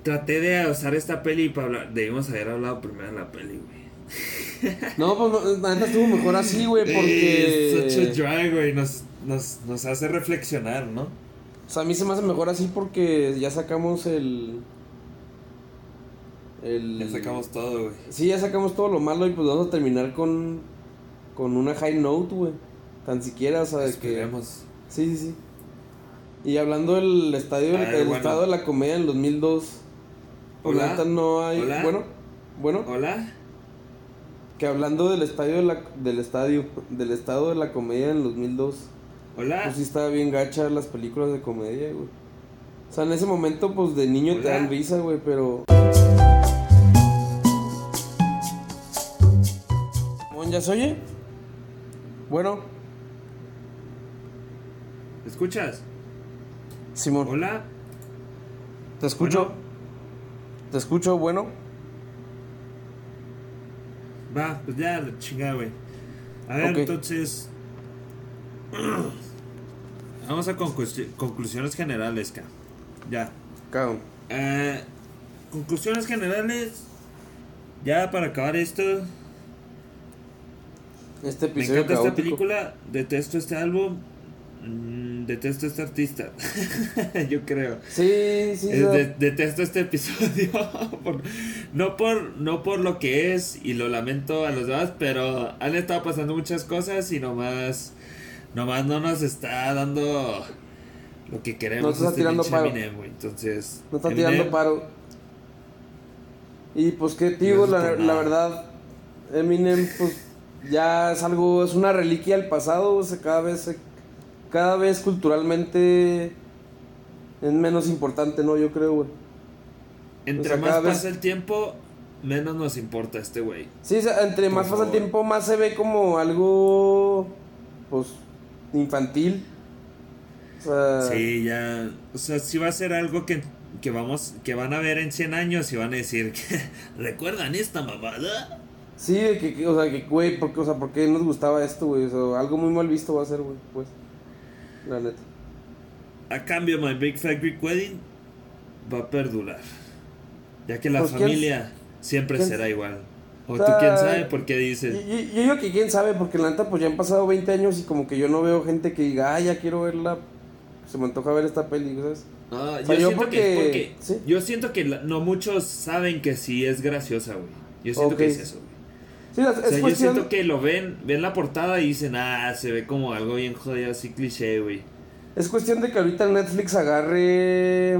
Traté de usar esta peli para hablar. Debimos haber hablado primero de la peli, güey. No, pues la neta estuvo mejor así, güey, porque. such a güey. Nos, nos, nos hace reflexionar, ¿no? O sea, a mí se me hace mejor así porque ya sacamos el. El. Ya sacamos todo, güey. Sí, ya sacamos todo lo malo y pues vamos a terminar con. Con una high note, güey. Tan siquiera, o sea, de que. Sí, sí, sí. Y hablando del estadio, Ah, el bueno. estado de la comedia en 2002. Pues la Hola. neta no hay. Hola. Bueno, bueno, Hola. que hablando del estadio de la, del estadio, del estado de la comedia en 2002. Hola. Pues sí estaba bien gacha las películas de comedia, güey. O sea, en ese momento, pues de niño te dan risa, güey, pero. ¿Ya se oye? Bueno, ¿Me escuchas? Simón. Hola. Te escucho. Bueno. Te escucho, bueno. Va, pues ya, la chingada, güey. A ver, entonces. Vamos a conclu- conclusiones generales, ca. Ya. Cabrón. Eh, conclusiones generales. Ya para acabar esto. Este Me episodio encanta esta película. Detesto este álbum. Mm, detesto a este artista. Yo creo. Sí, sí, Es de- detesto este episodio. por- no, por, no por lo que es y lo lamento a los demás, pero han estado pasando muchas cosas y nomás, nomás no nos está dando lo que queremos. No está este tirando pinche paro. Eminem. Entonces, no está Eminem- tirando paro. Y pues que te digo, la, verdad, Eminem, pues ya es algo, es una reliquia del pasado, o sea, cada vez, se- cada vez culturalmente es menos importante, ¿no? Yo creo, güey. Entre o sea, más vez- pasa el tiempo, menos nos importa este güey. Sí, o sea, entre Por más pasa el tiempo, más se ve como algo, pues, infantil. O sea, Sí, ya. O sea, sí va a ser algo que, que vamos, que van a ver en 100 años y van a decir que recuerdan esta mamada. sí, que, que, o sea, que, güey, ¿por qué, o sea, ¿por qué nos gustaba esto, güey? O sea, algo muy mal visto va a ser, güey, pues, la neta. A cambio, My Big Fat Greek Wedding va a perdurar. Ya que la Pues, ¿quién- familia siempre quién- será igual. O O tú quién sabe por qué dices. yo- yo digo que quién sabe, porque la neta, pues ya han pasado 20 años y como que yo no veo gente que diga, ah, ya quiero verla, se me antoja ver esta peli, ¿sabes? No, sea, yo, yo siento porque- que es porque. sí. Yo siento que la- no muchos saben que sí es graciosa, güey. Yo siento que es eso, güey. Sí, es, O es sea, yo cuestión... siento que lo ven, ven la portada y dicen, ah, se ve como algo bien jodido, así cliché, güey. Es cuestión de que ahorita Netflix agarre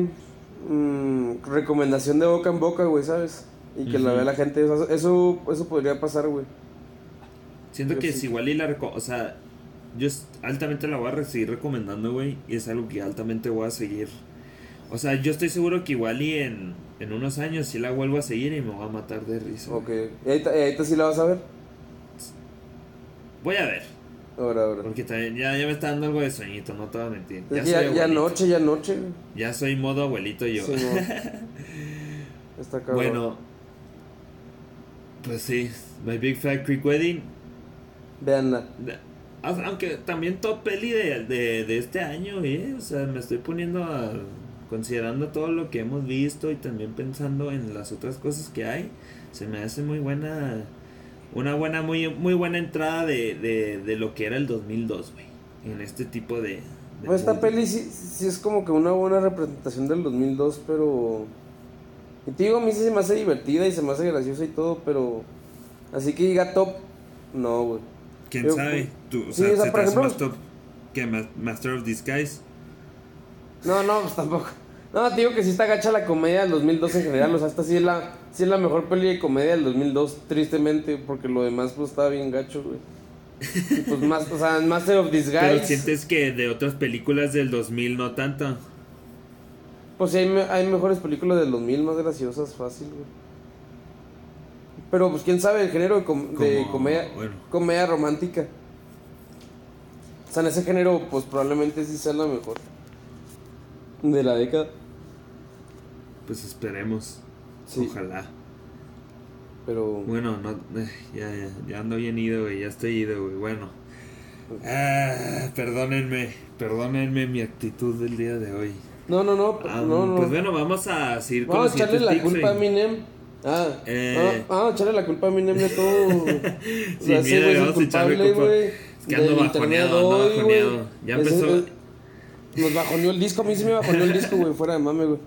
mm, recomendación de boca en boca, güey, ¿sabes? Y que la vea la gente. Eso, eso, eso podría pasar, güey. Siento Yo que sí. es igual y la o sea, yo altamente la voy a seguir recomendando, güey, y es algo que altamente voy a seguir. O sea, yo estoy seguro que igual y en, en unos años sí la vuelvo a seguir y me voy a matar de risa. Ok. ¿Y ahorita, ahorita sí la vas a ver? Voy a ver, Ahora, ahora. porque también ya, ya me está dando algo de sueñito, no te voy a mentir. Ya, ya, noche, ya noche. Ya soy modo abuelito yo. Sí, no. Está cabrón. bueno, pues sí, My Big Fat Creek Wedding. Veanla. Aunque también top peli de, de, de este año, ¿eh? O sea, me estoy poniendo a. Considerando todo lo que hemos visto y también pensando en las otras cosas que hay, se me hace muy buena. Una buena, muy, muy buena entrada de, de, de lo que era el 2002, güey. En este tipo de. de Pues esta peli sí, sí es como que una buena representación del 2002, pero... Y te digo, a mí sí se me hace divertida y se me hace graciosa y todo, pero... Así que diga top, no, güey. ¿Quién yo- sabe? Tú, o sí, sea, o sea, ¿se por te hace ejemplo- más top que Ma- Master of Disguise? No, no, pues tampoco. No, te digo que sí está gacha la comedia del 2002 en general. O sea, esta sí es la, sí es la mejor peli de comedia del 2002, tristemente, porque lo demás pues estaba bien gacho, güey. Pues más, o sea, Master of Pero Disguise. sientes que de otras películas del 2000 no tanto. Pues sí, hay, hay mejores películas del 2000 más graciosas, fácil, güey. Pero pues quién sabe, el género de, com- de Como- comedia, bueno. comedia romántica. O sea, en ese género, pues probablemente sí sea la mejor. De la década. Pues esperemos. Sí. Ojalá. Pero. Bueno, no, eh, ya, ya, ya ando bien ido, güey. Ya estoy ido, güey. Bueno. Ah, perdónenme. Perdónenme mi actitud del día de hoy. No, no, no. Ah, no, no. Pues bueno, vamos a seguir con Vamos a echarle la culpa a. Eminem. Ah, Eh. ah, vamos a echarle la culpa a Eminem de todo. O Sin ese miedo, güey es el vamos a echarle culpa. Es que ando bajoneado, ando hoy, bajoneado. Ya empezó. Nos bajoneó el disco, a mí sí me bajoneó el disco, güey, fuera de mame, güey.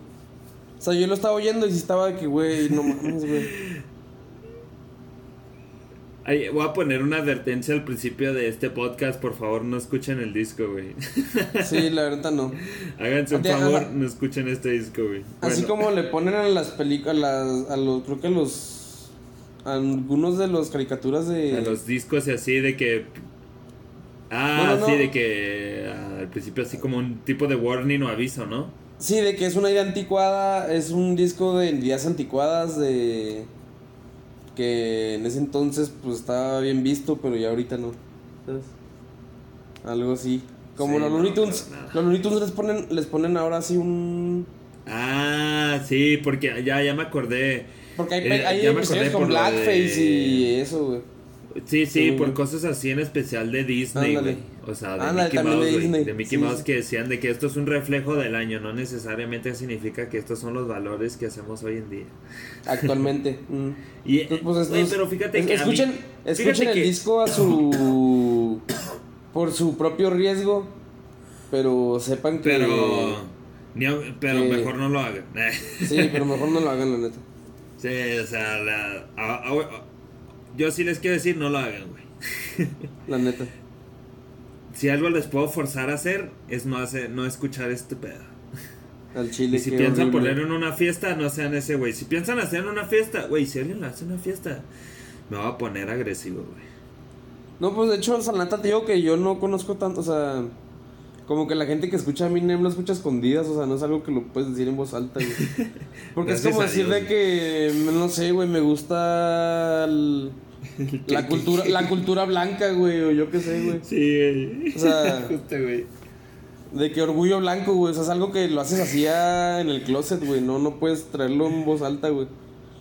O sea, yo lo estaba oyendo y sí estaba de que, güey, no mames, güey. Ay, voy a poner una advertencia al principio de este podcast. Por favor, no escuchen el disco, güey. Sí, la verdad no. Háganse un favor, no escuchen este disco, güey. Así Bueno, como le ponen a las películas, a los, creo que los, a algunos de los caricaturas de... A los discos y así de que. Ah, No, no, no. sí, de que ah, al principio así como un tipo de warning o aviso, ¿no? Sí, de que es una idea anticuada, es un disco de ideas anticuadas de que en ese entonces pues estaba bien visto, pero ya ahorita no. ¿Sabes? Algo así. Como Sí, los Looney Tunes, los Looney Tunes les ponen les ponen ahora así un Ah, sí, porque ya, ya me acordé. porque hay, Eh, hay episodios con blackface de- y eso, güey. Sí, sí, por cosas así en especial de Disney, güey. O sea, de Ándale, Mickey Mouse, de. Disney. De Mickey Sí, Mouse sí. que decían de que esto es un reflejo del año, no necesariamente significa que estos son los valores que hacemos hoy en día. Actualmente. mm. Y, Entonces, pues, güey, estos- pero fíjate es- que a mí- escuchen, fíjate el que- disco a su por su propio riesgo, pero sepan que Pero, pero que- mejor no lo hagan. sí, pero mejor no lo hagan la neta. Sí, o sea, la- a- a- a- yo sí les quiero decir, no lo hagan, güey. La neta. Si algo les puedo forzar a hacer, es no hacer, no escuchar este pedo. Al chile Y si piensan horrible. poner en una fiesta, no sean ese güey. Si piensan hacer una fiesta, güey, si alguien lo hace en una fiesta, me va a poner agresivo, güey. No, pues de hecho, o sea, la neta te digo que yo no conozco tanto, o sea, como que la gente que escucha a Eminem lo escucha a escondidas, o sea, no es algo que lo puedes decir en voz alta, güey. Porque es como decir de que, no sé, güey, me gusta el- la cultura la cultura blanca, güey, o yo qué sé, güey. Sí, güey. O sea- Justo, güey. De que orgullo blanco, güey, o sea, es algo que lo haces así ah, en el closet, güey, no, no puedes traerlo en voz alta, güey.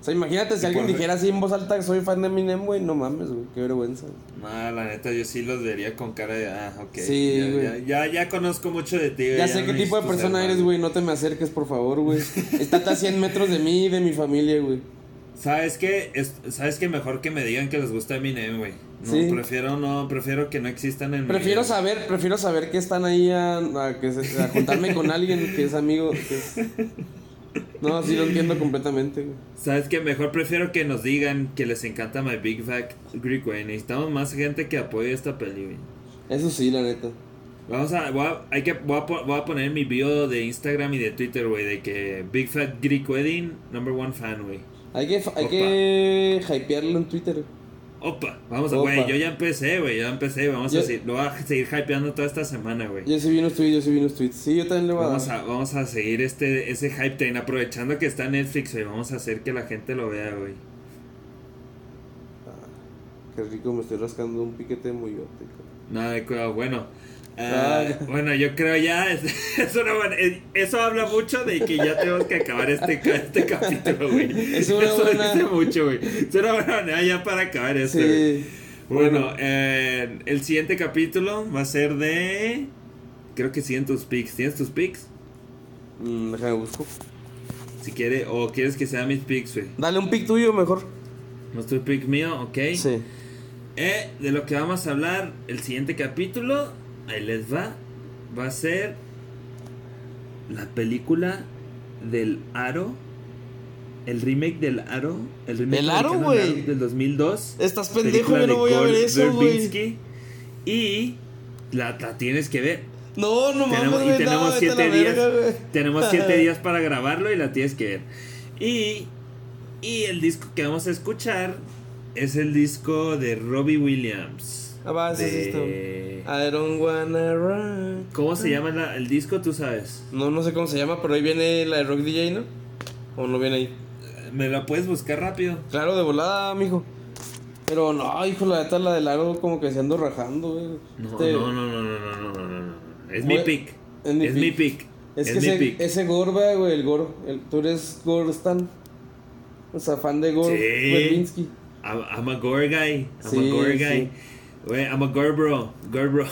O sea, imagínate si alguien dijera así en voz alta, soy fan de Eminem, güey, no mames, güey, qué vergüenza. No, la neta, yo sí los vería con cara de, ah, ok. Sí, ya, güey. ya, ya, ya conozco mucho de ti, güey. Ya sé no qué tipo de persona eres, güey. No te me acerques, por favor, güey. Estate a 100 metros de mí y de mi familia, güey. ¿Sabes qué? Es- ¿Sabes qué? Mejor que me digan que les gusta Eminem, güey. No, Sí. prefiero no, prefiero que no existan en mi Prefiero vida. saber, prefiero saber que están ahí a, a que se- a contarme con alguien que es amigo. Que es... No, sí lo entiendo completamente, güey. ¿Sabes qué? Mejor prefiero que nos digan que les encanta My Big Fat Greek, güey. Necesitamos más gente que apoye esta peli, güey. Eso sí, la neta. Vamos a, voy a, hay que, voy a, voy a poner mi bio de Instagram y de Twitter, güey, de que Big Fat Greek Wedding, number one fan, güey. Hay que, hay que hypearlo en Twitter. Opa, vamos a, güey, yo ya empecé, güey, ya empecé, vamos Yo- a seguir, lo voy a seguir hypeando toda esta semana, güey. Yo sí vi unos tweets, yo sí vi unos tweets. Sí, yo también le voy a Vamos dar. a, vamos a seguir este, ese hype train, aprovechando que está Netflix, güey, vamos a hacer que la gente lo vea, güey. Qué rico, me estoy rascando un piquete moyote. cabrón. Nada de cuidado, bueno. Ah, bueno, yo creo ya, es, es una buena- eh, eso habla mucho de que ya tenemos que acabar este, este capítulo, güey. Es una eso buena- dice mucho, güey. Es una buena manera ya para acabar esto. Sí. Bueno, eh, el siguiente capítulo va a ser de... Creo que siguen tus pics. ¿Tienes tus pics? Mm, déjame busco. Si quiere, o quieres que sea mis pics, güey. Dale un pic tuyo mejor. No es tu pic mío, ok. Sí. Eh, de lo que vamos a hablar el siguiente capítulo, ahí les va, va a ser la película del Aro, el remake del Aro, el remake ¿El Aro, güey? del 2002. Estás pendejo, yo no voy a ver eso, güey. Y la, la tienes que ver. No, no mames, Tenemos, y tenemos no, siete días. verga, tenemos siete días para grabarlo y la tienes que ver. Y, y el disco que vamos a escuchar es el disco de Robbie Williams. Ah, va, de... es esto. I don't wanna rock. ¿Cómo se llama el disco? Tú sabes. No, no sé cómo se llama, pero ahí viene la de Rock DJ, ¿no? ¿O no viene ahí? Eh, ¿Me la puedes buscar rápido? Claro, de volada, mijo. Pero no, hijo, la neta, la del largo como que se ando rajando, güey. Este no, no, no, no, no, no, no, no. Es mi pick. Es mi es pick. Mi pick. Es, mi ese, pick. ese Gore, güey, el Gore. Tú eres Gore Stan. O sea, fan de Gore. Sí. I'm, a Gore a Gore guy. Sí. Güey, I'm a gore bro. Gore bro.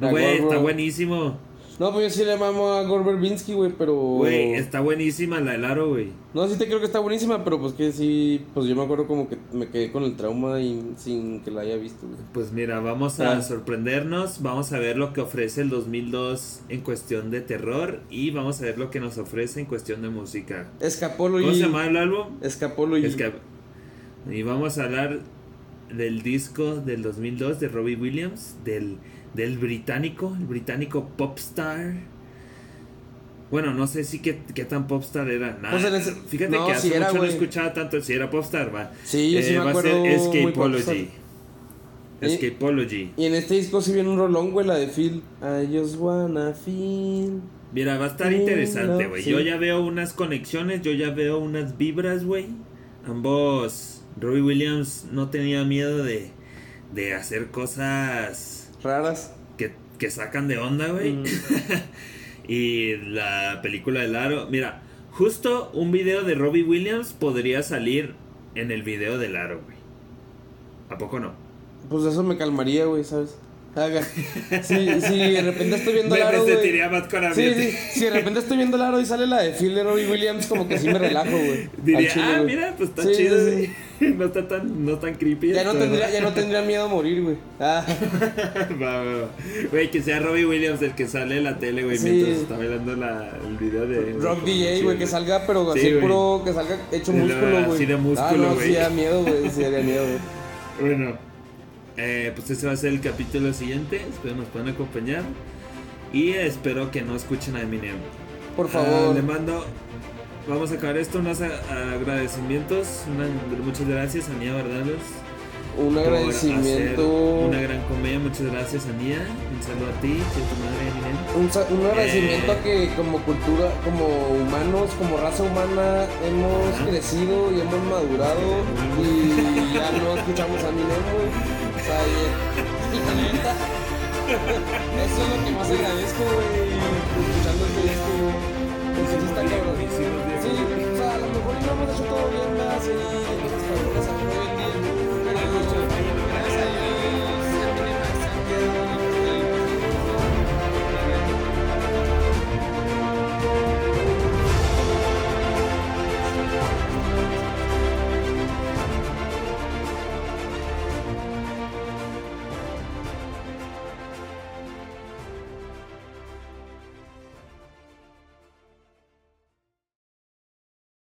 No, güey, está buenísimo. No, pues yo sí le mamo a Gor Verbinski, güey, pero. Güey, está buenísima la del aro, güey. No, sí te creo que está buenísima, pero pues que sí. Pues yo me acuerdo como que me quedé con el trauma y sin que la haya visto, güey. Pues mira, vamos a Ah. sorprendernos, vamos a ver lo que ofrece el 2002 en cuestión de terror y vamos a ver lo que nos ofrece en cuestión de música. Escapolo ¿Cómo y. se llama el álbum? Escapolo y. Y vamos a hablar del disco del 2002 de Robbie Williams, del, del británico, el británico Popstar. Bueno, no sé si qué, qué tan popstar era. Nah, Pues ese- fíjate no, que hace era, mucho no escuchaba tanto si era popstar, va. Sí, yo sí me va a acuerdo ser muy Escapology. Y- Escapology. Y en este disco sí viene un rolón, güey, la de Phil. I just wanna feel. Mira, va a estar interesante, güey. sí. Yo ya veo unas conexiones, yo ya veo unas vibras, güey. Ambos, Robbie Williams no tenía miedo de, de hacer cosas Raras. que, que sacan de onda, güey. Mm. y la película del aro, mira, justo un video de Robbie Williams podría salir en el video del aro, güey. ¿A poco no? Pues eso me calmaría, güey, ¿sabes? Si, si de repente estoy viendo el aro, Sí, sí, si de repente estoy viendo el aro y sale la de Phil de Robbie Williams, como que sí me relajo, güey. Diría, chile, ah, güey. mira, pues está Sí, chido, sí, güey. No está tan, no tan creepy. Ya no, tendría, ya no tendría miedo a morir, güey. Ah, Va, va. Güey, que sea Robbie Williams el que sale en la tele, güey, mientras está bailando la, el video de. Rock DJ, güey, que salga, pero Sí, así güey. puro, que salga hecho músculo, güey. así de Ah, músculo, no, güey. sí da miedo, güey, sí daría miedo, güey. Bueno, eh, pues ese va a ser el capítulo siguiente. Espero nos puedan acompañar. Y espero que no escuchen a Eminem. Por Ah, favor. le mando. Vamos a acabar esto, unos a- agradecimientos. Una- muchas gracias, Anía Bardalos. un por agradecimiento. Una gran comedia, muchas gracias, Anía. Un saludo a ti, y a tu madre, Eminem. Un, un agradecimiento Eh. a que como cultura, como humanos, como raza humana, hemos crecido y hemos madurado y ya no escuchamos a Eminem, sea, y- y la neta, eso es lo que más agradezco, güey, escuchando disco, güey. Pues sí está cabrón. Sí, o sea, a lo mejor hemos hecho todo bien. Sí, hay cosas cabronas